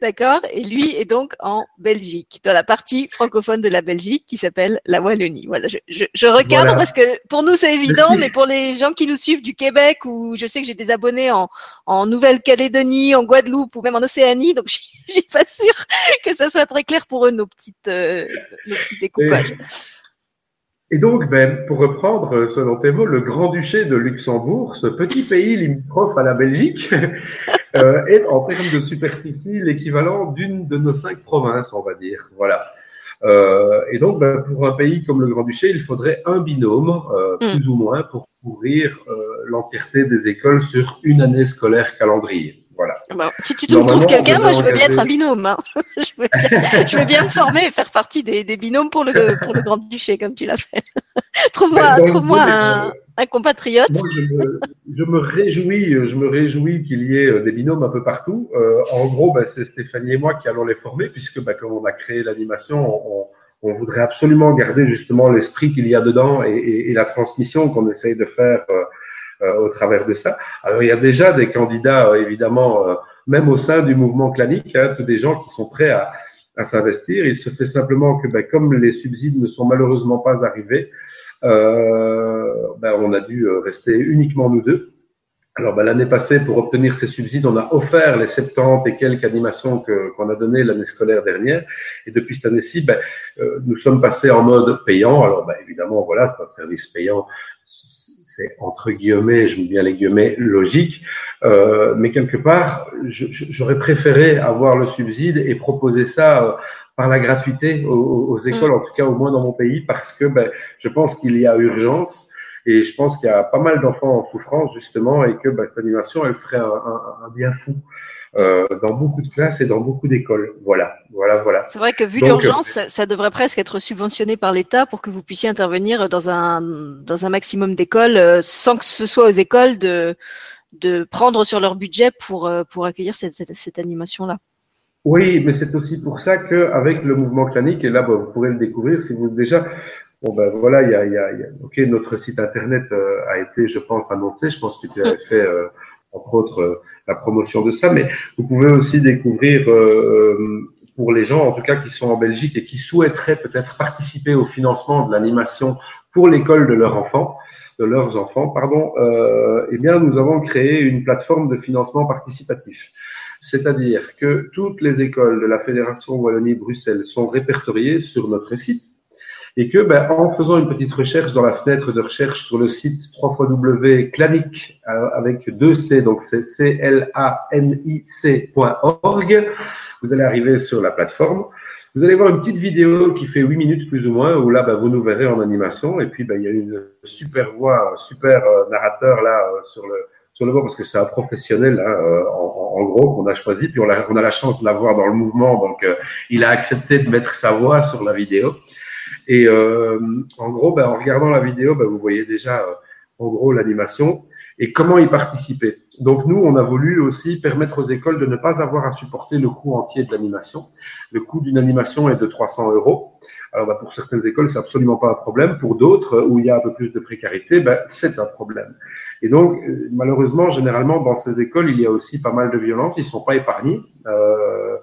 [SPEAKER 1] d'accord Et lui est donc en Belgique, dans la partie francophone de la Belgique qui s'appelle la Wallonie. Voilà, je, je, je recadre parce que pour nous c'est évident, mais pour les gens qui nous suivent du Québec, ou je sais que j'ai des abonnés en, en Nouvelle-Calédonie, en Guadeloupe ou même en Océanie, donc je suis pas sûre que ça soit très clair pour eux nos petites euh, nos petits découpages.
[SPEAKER 2] Et donc, ben, pour reprendre, euh, selon tes mots, le Grand-Duché de Luxembourg, ce petit pays limitrophe à la Belgique, euh, est en termes de superficie l'équivalent d'une de nos cinq provinces, on va dire. Voilà. Euh, et donc, ben, pour un pays comme le Grand-Duché, il faudrait un binôme, euh, mm. plus ou moins, pour couvrir euh, l'entièreté des écoles sur une année scolaire calendrier. Voilà.
[SPEAKER 1] Ah bah, si tu trouves quelqu'un, moi je veux bien être un binôme. Hein. je, veux bien, je, veux bien, me former et faire partie des, des binômes pour le, pour le Grand Duché, comme tu l'as fait. trouve-moi trouve un, un, compatriote.
[SPEAKER 2] Moi, je, me, je, me, réjouis, je me réjouis qu'il y ait euh, des binômes un peu partout. Euh, en gros, bah, c'est Stéphanie et moi qui allons les former, puisque bah, comme on a créé l'animation, on, on, voudrait absolument garder justement l'esprit qu'il y a dedans et, et, et la transmission qu'on essaye de faire. Euh, euh, au travers de ça. Alors il y a déjà des candidats, euh, évidemment, euh, même au sein du mouvement clanique, hein, tous des gens qui sont prêts à, à s'investir. Il se fait simplement que, ben, comme les subsides ne sont malheureusement pas arrivés, euh, ben, on a dû rester uniquement nous deux. Alors ben, l'année passée, pour obtenir ces subsides, on a offert les 70 et quelques animations qu'on a données l'année scolaire dernière. Et depuis cette année-ci, ben, nous sommes passés en mode payant. Alors ben, évidemment, voilà, c'est un service payant c'est entre guillemets, je mets bien les guillemets, logique. Euh, mais quelque part, j'aurais préféré avoir le subside et proposer ça euh, par la gratuité aux, écoles, mm. en tout cas au moins dans mon pays, parce que ben, je pense qu'il y a urgence et je pense qu'il y a pas mal d'enfants en souffrance justement et que ben, cette animation, elle ferait un, un, un bien fou. Euh, dans beaucoup de classes et dans beaucoup d'écoles. Voilà, voilà, voilà.
[SPEAKER 1] C'est vrai que vu l'urgence, euh, ça devrait presque être subventionné par l'État pour que vous puissiez intervenir dans un dans un maximum d'écoles, euh, sans que ce soit aux écoles de de prendre sur leur budget pour pour accueillir cette, cette, cette animation là.
[SPEAKER 2] Oui, mais c'est aussi pour ça qu'avec le mouvement clanique, et là bah, vous pourrez le découvrir si vous déjà Bon ben voilà, il y a, il y a, ok, notre site internet a été, je pense, annoncé. Je pense que tu avais fait euh, entre autres euh, la promotion de ça. Mais vous pouvez aussi découvrir euh, pour les gens, en tout cas qui sont en Belgique et qui souhaiteraient peut-être participer au financement de l'animation pour l'école de leurs enfants, de leurs enfants, pardon. Euh, eh bien, nous avons créé une plateforme de financement participatif. C'est-à-dire que toutes les écoles de la Fédération Wallonie-Bruxelles sont répertoriées sur notre site et que ben, en faisant une petite recherche dans la fenêtre de recherche sur le site www.clanic euh, avec deux C, donc c'est C-L-A-N-I-C.org, vous allez arriver sur la plateforme. Vous allez voir une petite vidéo qui fait 8 minutes plus ou moins, où là, ben, vous nous verrez en animation. Et puis, ben, il y a une super voix, un super euh, narrateur là euh, sur le sur le parce que c'est un professionnel hein, en, en, gros qu'on a choisi. Puis on a la chance de l'avoir dans le mouvement, donc il a accepté de mettre sa voix sur la vidéo. Et euh, en gros, ben, en regardant la vidéo, ben, vous voyez déjà euh, en gros l'animation et comment y participer. Donc nous, on a voulu aussi permettre aux écoles de ne pas avoir à supporter le coût entier de l'animation. Le coût d'une animation est de 300 euros. Alors ben, pour certaines écoles, c'est absolument pas un problème. Pour d'autres, où il y a un peu plus de précarité, ben, c'est un problème. Et donc, euh, malheureusement, généralement, dans ces écoles, il y a aussi pas mal de violence. Ils sont pas épargnés. Euh,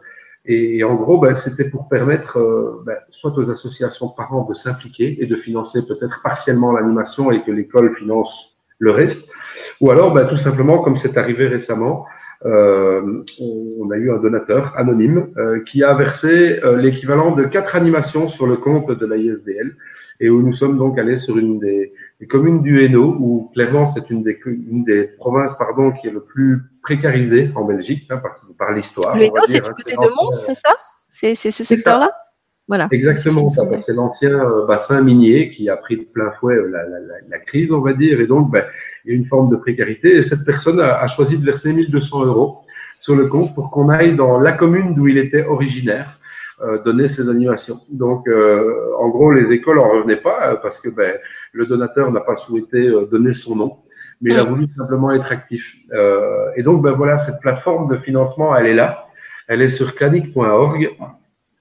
[SPEAKER 2] et, en gros, ben, c'était pour permettre euh, ben, soit aux associations de parents de s'impliquer et de financer peut-être partiellement l'animation et que l'école finance le reste, ou alors ben, tout simplement, comme c'est arrivé récemment, euh, on a eu un donateur anonyme euh, qui a versé euh, l'équivalent de quatre animations sur le compte de la ISDL et où nous sommes donc allés sur une des, des communes du Hainaut où clairement c'est une des, une des provinces pardon qui est le plus précarisée en Belgique hein, par, par l'histoire.
[SPEAKER 1] Le Hainaut c'est du côté de Mons, c'est ça? C'est ce secteur-là?
[SPEAKER 2] Voilà. Exactement, ça. C'est l'ancien euh, bassin minier qui a pris de plein fouet la, la, la, la crise, on va dire, et donc ben, il y a une forme de précarité. Et cette personne a, a choisi de verser 1200 euros sur le compte pour qu'on aille dans la commune d'où il était originaire. euh, donner ces animations. Donc, euh, en gros, les écoles en revenaient pas euh, parce que ben, le donateur n'a pas souhaité donner son nom, mais il a voulu simplement être actif. et donc, ben voilà, cette plateforme de financement, elle est là. Elle est sur clanic.org.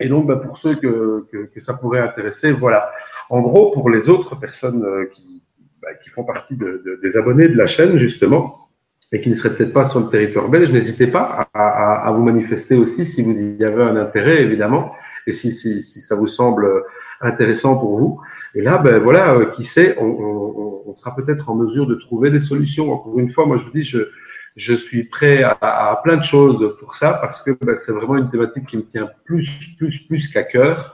[SPEAKER 2] Et donc, ben, pour ceux que, que, que, ça pourrait intéresser, voilà. En gros, pour les autres personnes qui, ben, qui font partie de, de, des abonnés de la chaîne, justement, et qui ne seraient peut-être pas sur le territoire belge, n'hésitez pas à, à, à, vous manifester aussi si vous y avez un intérêt, évidemment, et si, si, si ça vous semble intéressant pour vous. Et là, ben voilà, euh, qui sait, on, on, on sera peut-être en mesure de trouver des solutions. Encore une fois, moi je vous dis, je, je suis prêt à, à plein de choses pour ça parce que ben, c'est vraiment une thématique qui me tient plus, plus, plus qu'à cœur.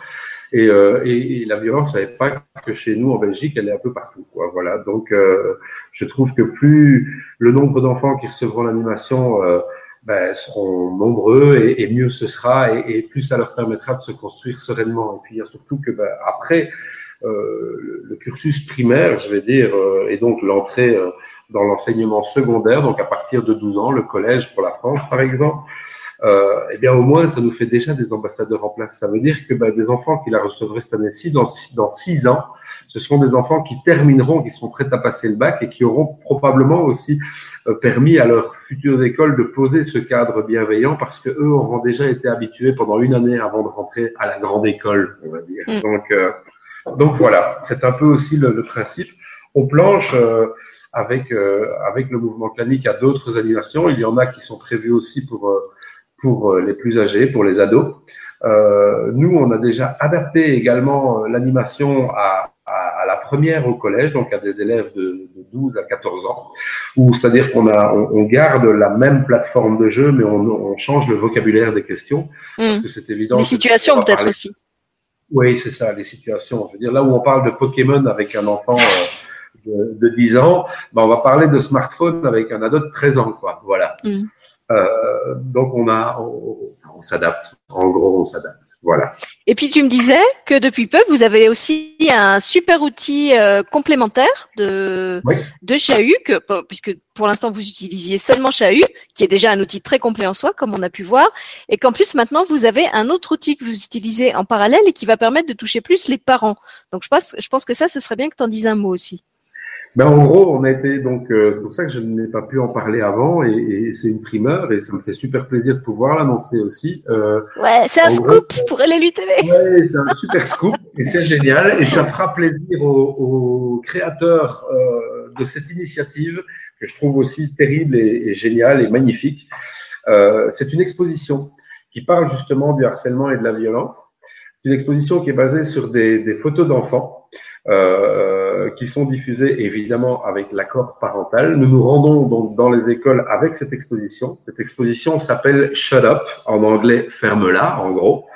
[SPEAKER 2] Et, euh, et, et, la violence, je savais pas que chez nous en Belgique, elle est un peu partout. Quoi. Voilà. Donc, euh, je trouve que plus le nombre d'enfants qui recevront l'animation euh, ben, seront nombreux et, mieux ce sera, et, plus ça leur permettra de se construire sereinement. Et puis, surtout que ben, après euh, le, cursus primaire, je vais dire, euh, et donc l'entrée euh, dans l'enseignement secondaire, donc à partir de 12 ans, le collège pour la France, par exemple euh, eh bien au moins ça nous fait déjà des ambassadeurs en place. Ça veut dire que ben, des enfants qui la recevraient cette année-ci, dans, dans six ans, ce seront des enfants qui termineront, qui seront prêts à passer le bac et qui auront probablement aussi euh, permis à leur future école de poser ce cadre bienveillant parce que eux auront déjà été habitués pendant une année avant de rentrer à la grande école, on va dire. Mm. Donc, euh, donc voilà, c'est un peu aussi le, le principe. On planche euh, avec euh, avec le mouvement clanique à d'autres animations. Il y en a qui sont prévues aussi pour pour euh, les plus âgés, pour les ados. Euh, nous, on a déjà adapté également euh, l'animation à, la première au collège, donc à des élèves de, de 12 à 14 ans, où c'est-à-dire qu'on a, on, on, garde la même plateforme de jeu, mais on, on change le vocabulaire des questions, mmh. parce que c'est évident.
[SPEAKER 1] Les situations peut-être aussi.
[SPEAKER 2] Oui, c'est ça, les situations. Je veux dire, là où on parle de Pokémon avec un enfant euh, de, de, 10 ans, ben on va parler de smartphone avec un ado de 13 ans, quoi. Voilà. Mmh. Euh, donc on a, on, on s'adapte. En gros, on s'adapte. Voilà.
[SPEAKER 1] Et puis tu me disais que depuis peu, vous avez aussi un super outil euh, complémentaire de
[SPEAKER 2] oui.
[SPEAKER 1] de Chahut, que, puisque pour l'instant vous utilisiez seulement Chahut, qui est déjà un outil très complet en soi, comme on a pu voir, et qu'en plus maintenant vous avez un autre outil que vous utilisez en parallèle et qui va permettre de toucher plus les parents. Donc je pense, je pense que ça, ce serait bien que tu en dises un mot aussi.
[SPEAKER 2] Ben, en gros, on a été donc euh, c'est pour ça que je n'ai pas pu en parler avant et, et c'est une primeur et ça me fait super plaisir de pouvoir l'annoncer aussi.
[SPEAKER 1] Euh, ouais, c'est un scoop pour LLU TV.
[SPEAKER 2] Ouais, c'est un super scoop et c'est génial et ça fera plaisir aux, aux créateurs euh, de cette initiative que je trouve aussi terrible et, et géniale et magnifique. Euh, c'est une exposition qui parle justement du harcèlement et de la violence. C'est une exposition qui est basée sur des, des photos d'enfants euh, qui sont diffusées évidemment avec l'accord parental. Nous nous rendons donc dans les écoles avec cette exposition. Cette exposition s'appelle Shut Up, en anglais ferme-la, en gros.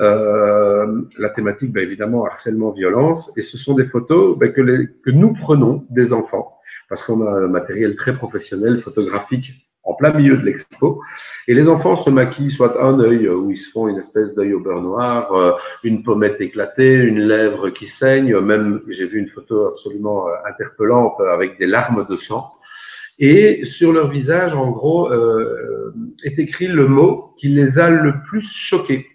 [SPEAKER 2] Euh, la thématique, ben, évidemment, harcèlement, violence, et ce sont des photos ben, que, les, que nous prenons des enfants, parce qu'on a un matériel très professionnel, photographique, en plein milieu de l'expo. Et les enfants se maquillent soit un œil où ils se font une espèce d'œil au beurre noir, euh, une pommette éclatée, une lèvre qui saigne, même j'ai vu une photo absolument euh, interpellante avec des larmes de sang. Et sur leur visage, en gros, euh, est écrit le mot qui les a le plus choqués.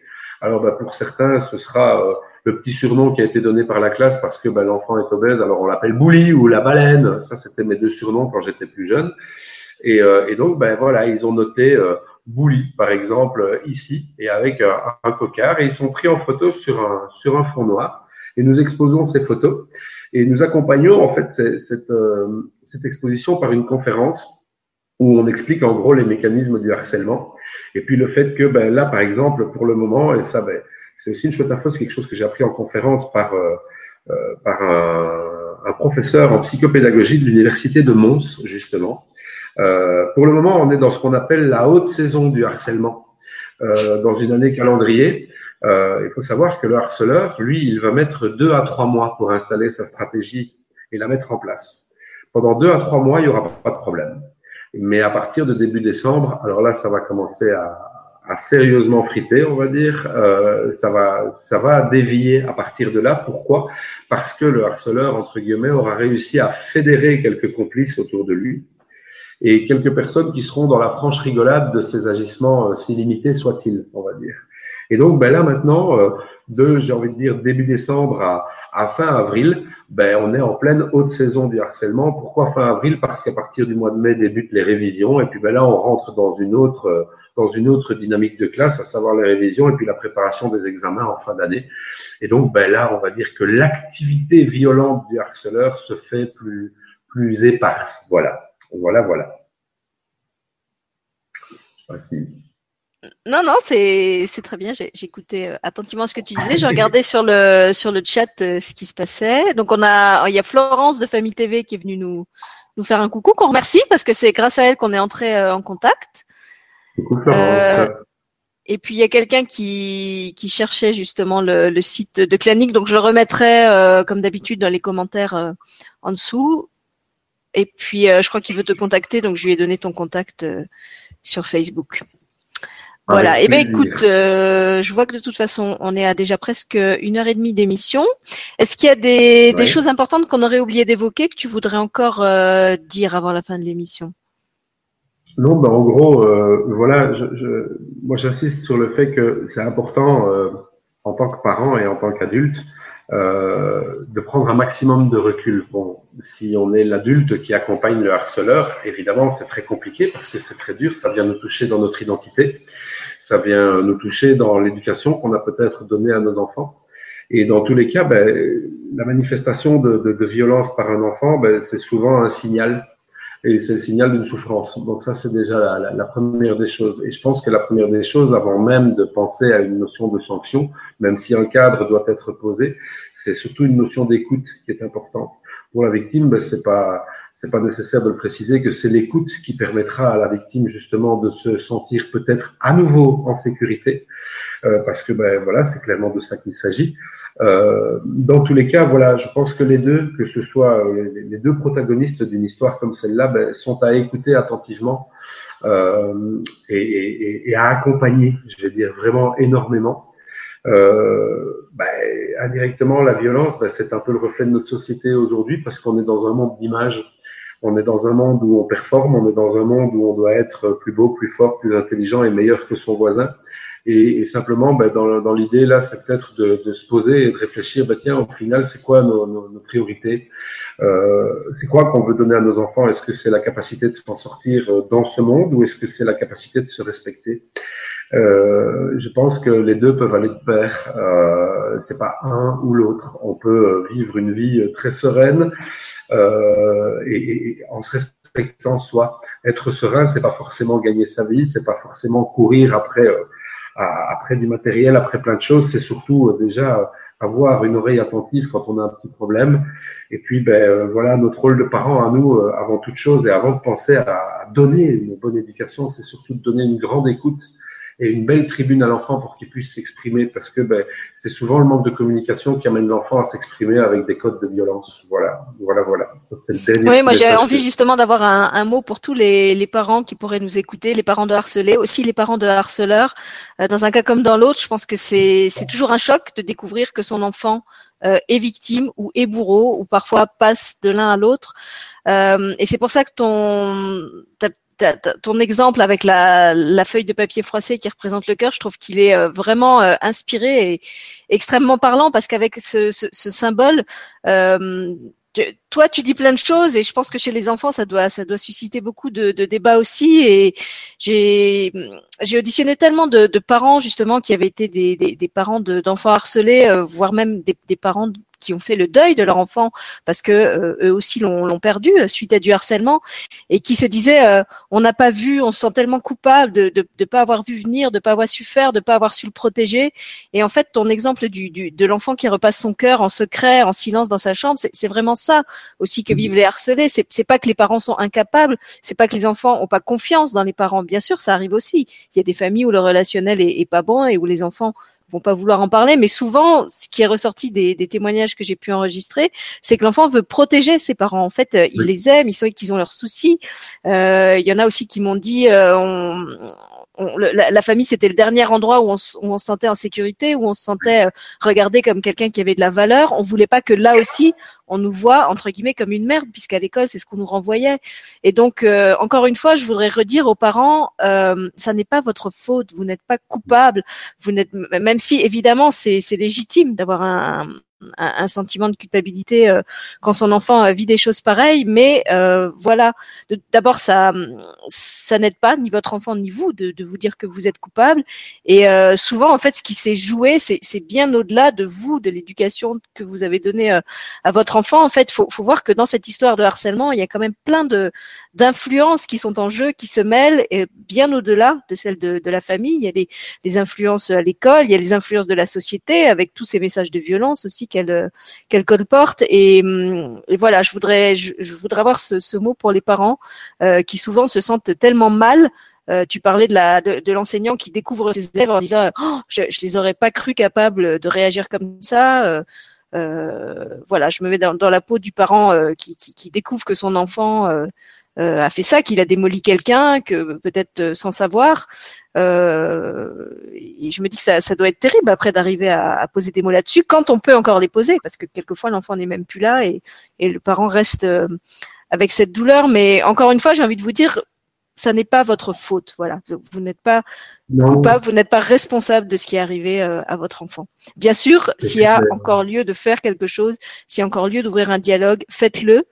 [SPEAKER 2] Alors bah, pour certains, ce sera euh, le petit surnom qui a été donné par la classe parce que bah, l'enfant est obèse, alors on l'appelle Bouli ou la baleine. Ça, c'était mes deux surnoms quand j'étais plus jeune. Et, euh, et, donc, ben voilà, ils ont noté euh, Bouli, par exemple, ici, et avec un, un, cocard, et ils sont pris en photo sur un, sur un fond noir. Et nous exposons ces photos. Et nous accompagnons, en fait, cette, euh, cette exposition par une conférence où on explique en gros les mécanismes du harcèlement. Et puis le fait que, ben, là, par exemple, pour le moment, et ça, ben, c'est aussi une chouette info, c'est quelque chose que j'ai appris en conférence par, euh, euh, par un, un, professeur en psychopédagogie de l'université de Mons, justement, euh, pour le moment, on est dans ce qu'on appelle la haute saison du harcèlement, euh, dans une année calendrier. Euh, il faut savoir que le harceleur, lui, il va mettre deux à trois mois pour installer sa stratégie et la mettre en place. Pendant deux à trois mois, il n'y aura pas de problème. Mais à partir de début décembre, alors là, ça va commencer à, à sérieusement friter, on va dire. Euh, ça va, ça va dévier à partir de là. Pourquoi? Parce que le harceleur, entre guillemets, aura réussi à fédérer quelques complices autour de lui et quelques personnes qui seront dans la franche rigolade de ces agissements, euh, si limités soient-ils, on va dire. Et donc, ben là maintenant, de, j'ai envie de dire, début décembre à, à fin avril, ben, on est en pleine haute saison du harcèlement. Pourquoi fin avril? Parce qu'à partir du mois de mai débutent les révisions et puis ben là on rentre dans une autre dans une autre dynamique de classe, à savoir les révisions et puis la préparation des examens en fin d'année. Et donc ben là, on va dire que l'activité violente du harceleur se fait plus plus éparse. Voilà, voilà, voilà.
[SPEAKER 1] Non, non, c'est très bien. J'ai écouté euh, attentivement ce que tu disais. Je regardais sur le sur le chat euh, ce qui se passait. Donc on a il y a Florence de Famille TV qui est venue nous nous faire un coucou qu'on remercie parce que c'est grâce à elle qu'on est entré euh, en contact.
[SPEAKER 2] Coucou Florence.
[SPEAKER 1] et puis il y a quelqu'un qui qui cherchait justement le, le site de Clanic, donc je le remettrai comme d'habitude dans les commentaires en dessous. Et puis je crois qu'il veut te contacter, donc je lui ai donné ton contact sur Facebook. Voilà. Et eh ben écoute, euh, je vois que de toute façon, on est à déjà presque une heure et demie d'émission. Est-ce qu'il y a des, des choses importantes qu'on aurait oublié d'évoquer que tu voudrais encore euh, dire avant la fin de l'émission?
[SPEAKER 2] Non, ben en gros, euh, voilà, je, je, moi j'insiste sur le fait que c'est important en tant que parent et en tant qu'adulte euh, de prendre un maximum de recul. Bon, si on est l'adulte qui accompagne le harceleur, évidemment, c'est très compliqué parce que c'est très dur, ça vient nous toucher dans notre identité, ça vient nous toucher dans l'éducation qu'on a peut-être donnée à nos enfants. Et dans tous les cas, ben, la manifestation de, de, de, violence par un enfant, ben, c'est souvent un signal et c'est le signal d'une souffrance. Donc ça, c'est déjà la, première des choses. Et je pense que la première des choses, avant même de penser à une notion de sanction, même si un cadre doit être posé, c'est surtout une notion d'écoute qui est importante. Pour la victime, ben, c'est pas c'est pas nécessaire de le préciser que c'est l'écoute qui permettra à la victime justement de se sentir peut-être à nouveau en sécurité, euh, parce que ben voilà, c'est clairement de ça qu'il s'agit. Euh, dans tous les cas, voilà, je pense que les deux, que ce soit euh, les deux protagonistes d'une histoire comme celle-là, ben, sont à écouter attentivement euh, et, et, et, à accompagner, je vais dire vraiment énormément. Euh, ben, indirectement, la violence, ben, c'est un peu le reflet de notre société aujourd'hui parce qu'on est dans un monde d'image. On est dans un monde où on performe, on est dans un monde où on doit être plus beau, plus fort, plus intelligent et meilleur que son voisin. Et, simplement, ben, dans, dans l'idée là, c'est peut-être de, se poser et de réfléchir. Ben, tiens, au final, c'est quoi nos, priorités? Euh, C'est quoi qu'on veut donner à nos enfants? Est-ce que c'est la capacité de s'en sortir euh, dans ce monde ou est-ce que c'est la capacité de se respecter? Euh, je pense que les deux peuvent aller de pair. Euh, c'est pas un ou l'autre. On peut vivre une vie très sereine et, en se respectant soi. Être serein, c'est pas forcément gagner sa vie, c'est pas forcément courir après après du matériel, après plein de choses, c'est surtout euh, déjà avoir une oreille attentive quand on a un petit problème. Et puis, ben euh, voilà, notre rôle de parent à nous, euh, avant toute chose, et avant de penser à donner une bonne éducation, c'est surtout de donner une grande écoute et une belle tribune à l'enfant pour qu'il puisse s'exprimer parce que ben, c'est souvent le manque de communication qui amène l'enfant à s'exprimer avec des codes de violence. Voilà, voilà, voilà.
[SPEAKER 1] Ça, c'est le dernier. Oui, moi j'ai envie justement d'avoir un, un, mot pour tous les, les, parents qui pourraient nous écouter, les parents de harcelés, aussi les parents de harceleurs. Euh, dans un cas comme dans l'autre, je pense que c'est toujours un choc de découvrir que son enfant euh, est victime ou est bourreau ou parfois passe de l'un à l'autre. Euh, et c'est pour ça que ton ton exemple avec la, la, feuille de papier froissé qui représente le cœur, je trouve qu'il est euh, vraiment euh, inspiré et extrêmement parlant parce qu'avec ce, ce, ce, symbole, euh, toi, tu dis plein de choses et je pense que chez les enfants, ça doit, ça doit susciter beaucoup de, de débats aussi. Et j'ai, j'ai auditionné tellement de, de, parents justement qui avaient été des, des, des parents d'enfants harcelés, euh, voire même des, des parents qui ont fait le deuil de leur enfant parce que euh, eux aussi l'ont perdu euh, suite à du harcèlement et qui se disaient euh, on n'a pas vu, on se sent tellement coupable de ne de, pas avoir vu venir, de pas avoir su faire, de pas avoir su le protéger. Et en fait, ton exemple du, du de l'enfant qui repasse son cœur en secret, en silence dans sa chambre, c'est vraiment ça aussi que vivent les harcelés. C'est pas que les parents sont incapables, c'est pas que les enfants ont pas confiance dans les parents. Bien sûr, ça arrive aussi. Il y a des familles où le relationnel est, est pas bon et où les enfants vont pas vouloir en parler, mais souvent, ce qui est ressorti des, des témoignages que j'ai pu enregistrer, c'est que l'enfant veut protéger ses parents. En fait, euh, il les aime, ils savent qu'ils ont leurs soucis. Euh, il y en a aussi qui m'ont dit, euh, la, famille c'était le dernier endroit où on, où on, se sentait en sécurité, où on se sentait euh, regardé comme quelqu'un qui avait de la valeur. On voulait pas que là aussi on nous voit entre guillemets comme une merde, puisqu'à l'école c'est ce qu'on nous renvoyait. Et donc euh, encore une fois, je voudrais redire aux parents, euh, ça n'est pas votre faute, vous n'êtes pas coupable, vous n'êtes même si évidemment c'est légitime d'avoir un, un, sentiment de culpabilité euh, quand son enfant euh, vit des choses pareilles, mais euh, voilà, d'abord ça ça n'aide pas ni votre enfant ni vous de, vous dire que vous êtes coupable. Et souvent en fait, ce qui s'est joué, c'est bien au-delà de vous, de l'éducation que vous avez donnée à votre enfant. En fait, faut, faut voir que dans cette histoire de harcèlement, il y a quand même plein de d'influences qui sont en jeu, qui se mêlent, et bien au-delà de celles de, la famille. Il y a les, influences à l'école, il y a les influences de la société, avec tous ces messages de violence aussi qu'elle qu'elle colporte. Et, et, voilà, je voudrais je, voudrais avoir ce, mot pour les parents euh, qui souvent se sentent tellement mal. Euh, tu parlais de la de, l'enseignant qui découvre ses élèves en disant oh, je, je les aurais pas cru capables de réagir comme ça. Euh, euh voilà, je me mets dans, la peau du parent euh, qui, qui, qui, découvre que son enfant euh, a fait ça, qu'il a démoli quelqu'un, que peut-être euh, sans savoir. Euh, et je me dis que ça, ça doit être terrible après d'arriver à, à, poser des mots là-dessus, quand on peut encore les poser, parce que quelquefois l'enfant n'est même plus là et, et le parent reste avec cette douleur. Mais encore une fois, j'ai envie de vous dire, ça n'est pas votre faute. Voilà, vous n'êtes pas coupable, vous n'êtes pas responsable de ce qui est arrivé à votre enfant. Bien sûr, s'il y a encore lieu de faire quelque chose, s'il y a encore lieu d'ouvrir un dialogue, faites-le.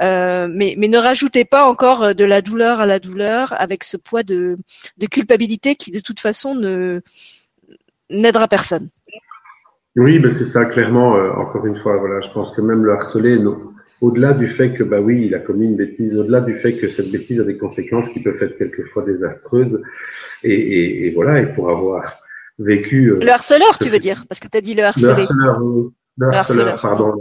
[SPEAKER 1] Euh, mais, mais ne rajoutez pas encore euh, de la douleur à la douleur avec ce poids de, de culpabilité qui de toute façon ne n'aidera personne.
[SPEAKER 2] Oui, ben c'est ça, clairement, euh, encore une fois, voilà, je pense que même le harceler, au-delà du fait que, bah oui, il a commis une bêtise, au-delà du fait que cette bêtise a des conséquences qui peuvent être quelquefois désastreuses, et, et, et voilà, et pour avoir vécu...
[SPEAKER 1] le harceleur, tu veux dire, parce que tu as dit le harcelé. Le harceleur,
[SPEAKER 2] le harceleur, pardon.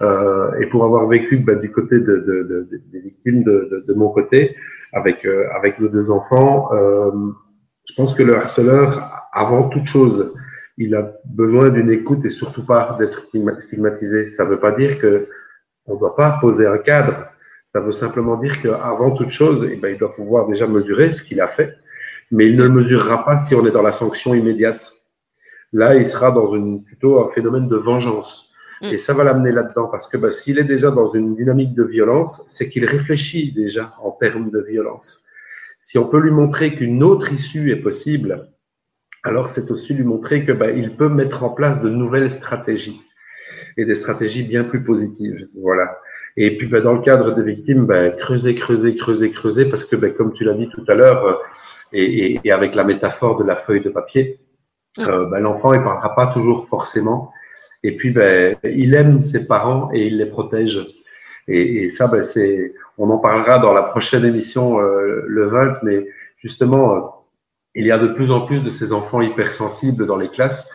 [SPEAKER 2] Et pour avoir vécu bah, du côté de, de, de, des victimes de, mon côté, avec, euh, avec nos deux enfants, euh, je pense que le harceleur, avant toute chose, il a besoin d'une écoute et surtout pas d'être stigmatisé. Ça ne veut pas dire que on ne doit pas poser un cadre. Ça veut simplement dire qu'avant toute chose, eh ben, il doit pouvoir déjà mesurer ce qu'il a fait, mais il ne le mesurera pas si on est dans la sanction immédiate. Là, il sera dans une, plutôt un phénomène de vengeance. Mm. Et ça va l'amener là-dedans parce que bah, s'il est déjà dans une dynamique de violence, c'est qu'il réfléchit déjà en termes de violence. Si on peut lui montrer qu'une autre issue est possible, alors c'est aussi lui montrer que bah, il peut mettre en place de nouvelles stratégies et des stratégies bien plus positives. Voilà. Et puis bah, dans le cadre des victimes, creuser, creuser, creuser, creuser, parce que comme tu l'as dit tout à l'heure, euh, et, et, et, avec la métaphore de la feuille de papier, mm. euh, l'enfant ne parlera pas toujours forcément et puis, ben, il aime ses parents et il les protège. Et, ça, ben, c'est, on en parlera dans la prochaine émission euh, le 20, mais justement, euh, il y a de plus en plus de ces enfants hypersensibles dans les classes.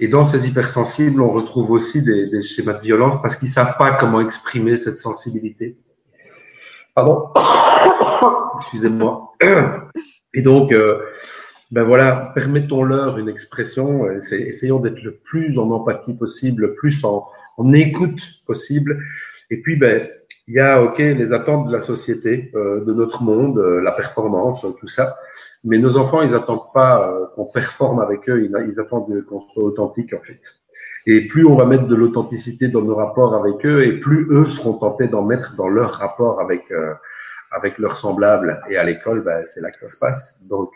[SPEAKER 2] Et dans ces hypersensibles, on retrouve aussi des, schémas de violence parce qu'ils savent pas comment exprimer cette sensibilité. Pardon. Excusez-moi. Et donc, euh, ben voilà, permettons-leur une expression, essayons d'être le plus en empathie possible, le plus en, en écoute possible. Et puis, ben, il y a, ok, les attentes de la société, euh, de notre monde, euh, la performance, tout ça. Mais nos enfants, ils attendent pas euh, qu'on performe avec eux, ils, attendent qu'on soit authentique, en fait. Et plus on va mettre de l'authenticité dans nos rapports avec eux, et plus eux seront tentés d'en mettre dans leur rapport avec avec leurs semblables. Et à l'école, ben, c'est là que ça se passe. Donc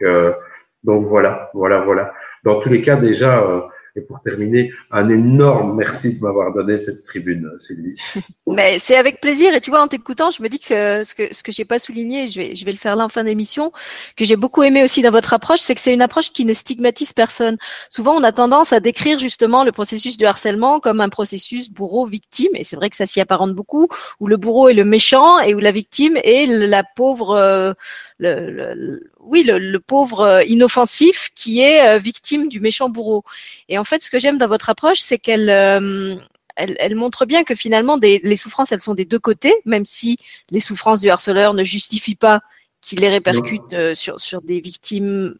[SPEAKER 2] donc voilà, voilà, voilà. Dans tous les cas, déjà, euh, et pour terminer, un énorme merci de m'avoir donné cette tribune, Sylvie.
[SPEAKER 1] Mais c'est avec plaisir. Et tu vois, en t'écoutant, je me dis que ce que ce que j'ai pas souligné, je vais je vais le faire là en fin d'émission, que j'ai beaucoup aimé aussi dans votre approche, c'est que c'est une approche qui ne stigmatise personne. Souvent, on a tendance à décrire justement le processus du harcèlement comme un processus bourreau-victime, et c'est vrai que ça s'y apparente beaucoup, où le bourreau est le méchant et où la victime est la pauvre. Euh, le, le, oui, le, pauvre euh, inoffensif qui est euh, victime du méchant bourreau. Et en fait, ce que j'aime dans votre approche, c'est qu'elle euh, elle, montre bien que finalement, des, les souffrances, elles sont des deux côtés, même si les souffrances du harceleur ne justifient pas qu'il les répercute sur, sur des victimes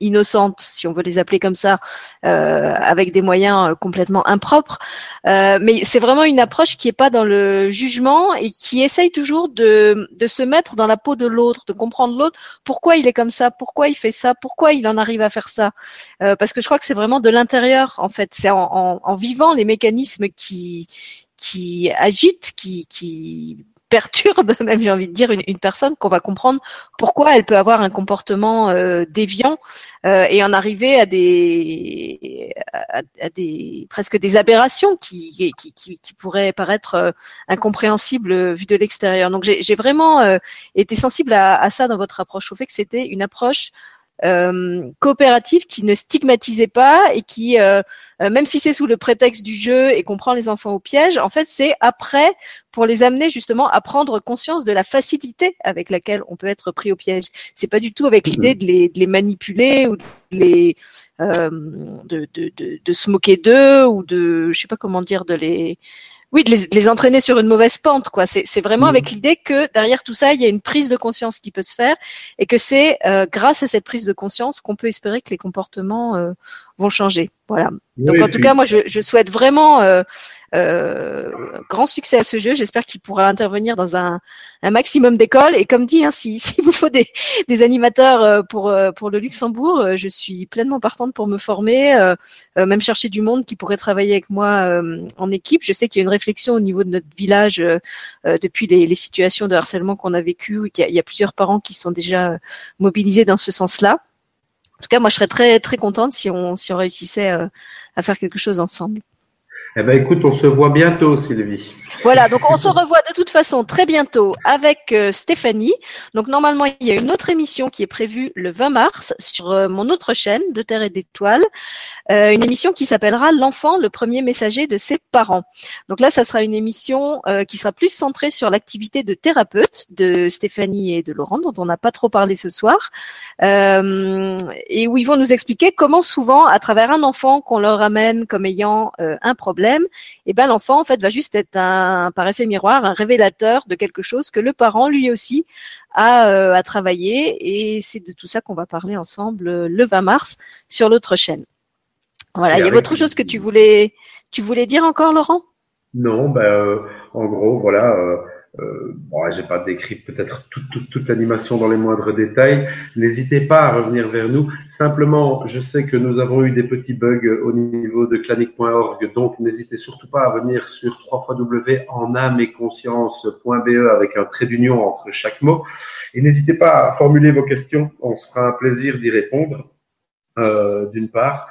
[SPEAKER 1] innocentes, si on veut les appeler comme ça, euh, avec des moyens euh, complètement impropres. Euh, mais c'est vraiment une approche qui est pas dans le jugement et qui essaye toujours de, de se mettre dans la peau de l'autre, de comprendre l'autre, pourquoi il est comme ça, pourquoi il fait ça, pourquoi il en arrive à faire ça? Euh, parce que je crois que c'est vraiment de l'intérieur, en fait. C'est en, en, en, vivant les mécanismes qui qui agitent, qui, qui perturbe, même j'ai envie de dire, une, personne, qu'on va comprendre pourquoi elle peut avoir un comportement euh, déviant euh, et en arriver à des, à, des presque des aberrations qui, qui, qui, qui pourraient paraître euh, incompréhensibles vu de l'extérieur. Donc j'ai vraiment été sensible à, ça dans votre approche, au fait que c'était une approche euh, coopérative qui ne stigmatisait pas et qui, euh, euh, même si c'est sous le prétexte du jeu et qu'on prend les enfants au piège, en fait, c'est après pour les amener justement à prendre conscience de la facilité avec laquelle on peut être pris au piège. C'est pas du tout avec l'idée de les, de les, manipuler ou de les euh, de, de, de, de, se moquer d'eux ou de, je sais pas comment dire, de les oui, de les, les, entraîner sur une mauvaise pente, quoi. C'est vraiment mmh. avec l'idée que derrière tout ça, il y a une prise de conscience qui peut se faire et que c'est euh, grâce à cette prise de conscience qu'on peut espérer que les comportements euh, vont changer. Voilà. Donc en tout cas, moi, je, je souhaite vraiment euh, grand succès à ce jeu. J'espère qu'il pourra intervenir dans un, maximum d'écoles. Et comme dit, hein, si, vous faut des, animateurs euh, pour euh, pour le Luxembourg, euh, je suis pleinement partante pour me former, euh, même chercher du monde qui pourrait travailler avec moi en équipe. Je sais qu'il y a une réflexion au niveau de notre village depuis les, situations de harcèlement qu'on a vécues. Il y a, il y a plusieurs parents qui sont déjà mobilisés dans ce sens-là. En tout cas, moi, je serais très très contente si on si on réussissait euh, à faire quelque chose ensemble.
[SPEAKER 2] Eh ben, écoute, on se voit bientôt, Sylvie.
[SPEAKER 1] Voilà, donc on se revoit de toute façon très bientôt avec euh, Stéphanie. Donc normalement, il y a une autre émission qui est prévue le 20 mars sur euh, mon autre chaîne de Terre et d'étoiles, euh, une émission qui s'appellera L'enfant, le premier messager de ses parents. Donc là, ça sera une émission qui sera plus centrée sur l'activité de thérapeute de Stéphanie et de Laurent, dont on n'a pas trop parlé ce soir, et où ils vont nous expliquer comment souvent, à travers un enfant qu'on leur amène comme ayant un problème, et eh ben l'enfant en fait va juste être un, par effet miroir, un révélateur de quelque chose que le parent lui aussi a, euh, à travailler. Et c'est de tout ça qu'on va parler ensemble le 20 mars sur l'autre chaîne. Voilà. Il y a autre chose que tu voulais, tu voulais dire encore, Laurent?
[SPEAKER 2] Non, ben, euh, en gros, voilà. Euh, euh, bon, j'ai pas décrit peut-être toute, toute, toute l'animation dans les moindres détails. N'hésitez pas à revenir vers nous. Simplement, je sais que nous avons eu des petits bugs au niveau de clanic.org, donc n'hésitez surtout pas à venir sur www.en avec un trait d'union entre chaque mot. Et n'hésitez pas à formuler vos questions. On se fera un plaisir d'y répondre, euh, d'une part.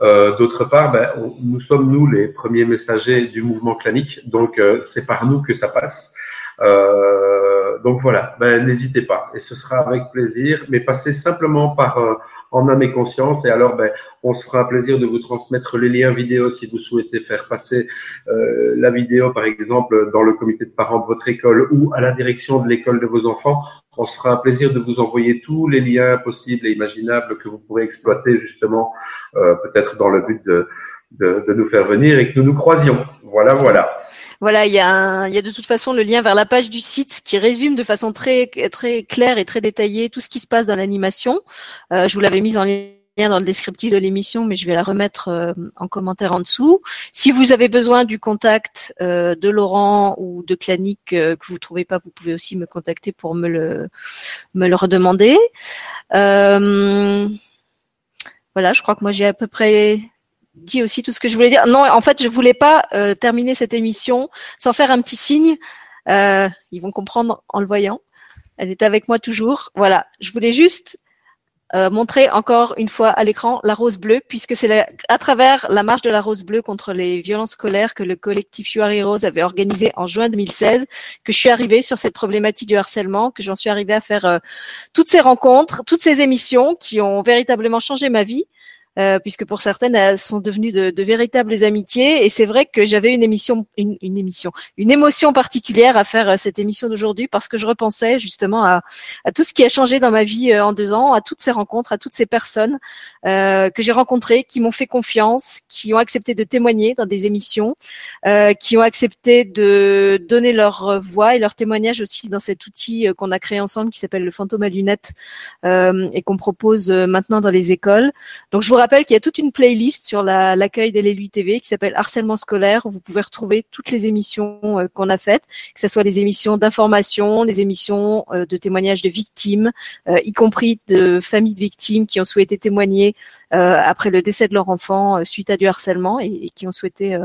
[SPEAKER 2] Euh, D'autre part, ben, nous sommes nous les premiers messagers du mouvement clanique, donc euh, c'est par nous que ça passe. Euh, donc voilà, ben, n'hésitez pas, et ce sera avec plaisir, mais passez simplement par euh, en âme et conscience, et alors ben, on se fera un plaisir de vous transmettre les liens vidéo si vous souhaitez faire passer euh, la vidéo, par exemple, dans le comité de parents de votre école ou à la direction de l'école de vos enfants. On se fera un plaisir de vous envoyer tous les liens possibles et imaginables que vous pourrez exploiter justement, euh, peut-être dans le but de, de, de, nous faire venir et que nous nous croisions. Voilà, voilà.
[SPEAKER 1] Voilà, il y, a il y a de toute façon le lien vers la page du site qui résume de façon très très claire et très détaillée tout ce qui se passe dans l'animation. Euh, je vous l'avais mise en lien dans le descriptif de l'émission, mais je vais la remettre euh, en commentaire en dessous. Si vous avez besoin du contact euh, de Laurent ou de Clanic que vous trouvez pas, vous pouvez aussi me contacter pour me le me le redemander. Voilà, je crois que moi j'ai à peu près dit aussi tout ce que je voulais dire. Non, en fait, je voulais pas euh, terminer cette émission sans faire un petit signe. Euh, ils vont comprendre en le voyant. Elle est avec moi toujours. Voilà, je voulais juste euh, montrer encore une fois à l'écran la rose bleue, puisque c'est à travers la marche de la rose bleue contre les violences scolaires que le collectif You Are Heroes avait organisé en juin 2016 que je suis arrivée sur cette problématique du harcèlement, que j'en suis arrivée à faire toutes ces rencontres, toutes ces émissions qui ont véritablement changé ma vie. Euh, puisque pour certaines, elles sont devenues de, de véritables amitiés. Et c'est vrai que j'avais une émission, une, une, émission, une émotion particulière à faire euh, cette émission d'aujourd'hui, parce que je repensais justement à, à, tout ce qui a changé dans ma vie euh, en deux ans, à toutes ces rencontres, à toutes ces personnes euh, que j'ai rencontrées, qui m'ont fait confiance, qui ont accepté de témoigner dans des émissions, euh, qui ont accepté de donner leur voix et leur témoignage aussi dans cet outil qu'on a créé ensemble qui s'appelle le fantôme à lunettes et qu'on propose maintenant dans les écoles. Donc je vous rappelle qu'il y a toute une playlist sur l'accueil la, TV qui s'appelle Harcèlement scolaire où vous pouvez retrouver toutes les émissions euh, qu'on a faites, que ce soit des émissions d'information, des émissions euh, de témoignages de victimes, euh, y compris de familles de victimes qui ont souhaité témoigner après le décès de leur enfant suite à du harcèlement et qui ont souhaité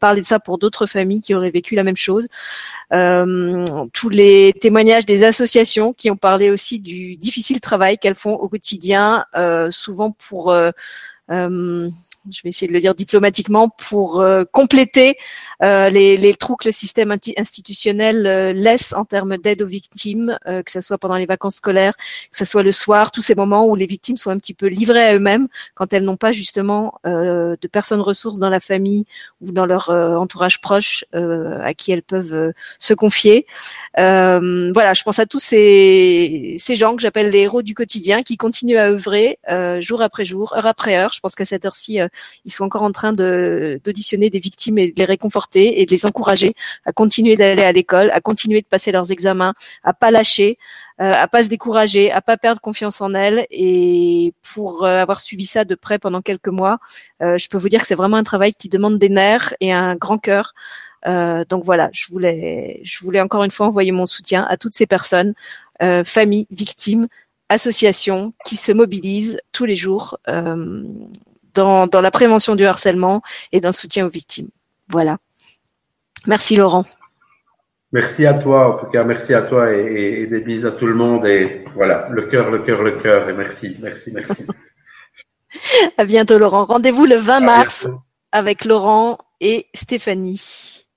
[SPEAKER 1] parler de ça pour d'autres familles qui auraient vécu la même chose. Tous les témoignages des associations qui ont parlé aussi du difficile travail qu'elles font au quotidien, souvent pour euh, je vais essayer de le dire diplomatiquement, pour euh, compléter euh, les, les, trous que le système institutionnel euh, laisse en termes d'aide aux victimes, euh, que ce soit pendant les vacances scolaires, que ce soit le soir, tous ces moments où les victimes sont un petit peu livrées à eux-mêmes quand elles n'ont pas justement de personnes ressources dans la famille ou dans leur entourage proche à qui elles peuvent se confier. voilà, je pense à tous ces, ces gens que j'appelle les héros du quotidien qui continuent à œuvrer jour après jour, heure après heure. Je pense qu'à cette heure-ci, ils sont encore en train d'auditionner des victimes et de les réconforter et de les encourager à continuer d'aller à l'école, à continuer de passer leurs examens, à pas lâcher, euh, à pas se décourager, à pas perdre confiance en elles. Et pour euh, avoir suivi ça de près pendant quelques mois, euh, je peux vous dire que c'est vraiment un travail qui demande des nerfs et un grand cœur. donc voilà, je voulais, je voulais encore une fois envoyer mon soutien à toutes ces personnes, familles, victimes, associations qui se mobilisent tous les jours dans, la prévention du harcèlement et d'un soutien aux victimes. Voilà. Merci Laurent.
[SPEAKER 2] Merci à toi, en tout cas, merci à toi et, des bises à tout le monde. Et voilà, le cœur, le cœur, le cœur. Et merci, merci, merci.
[SPEAKER 1] à bientôt, Laurent. Rendez-vous le 20 mars avec Laurent et Stéphanie.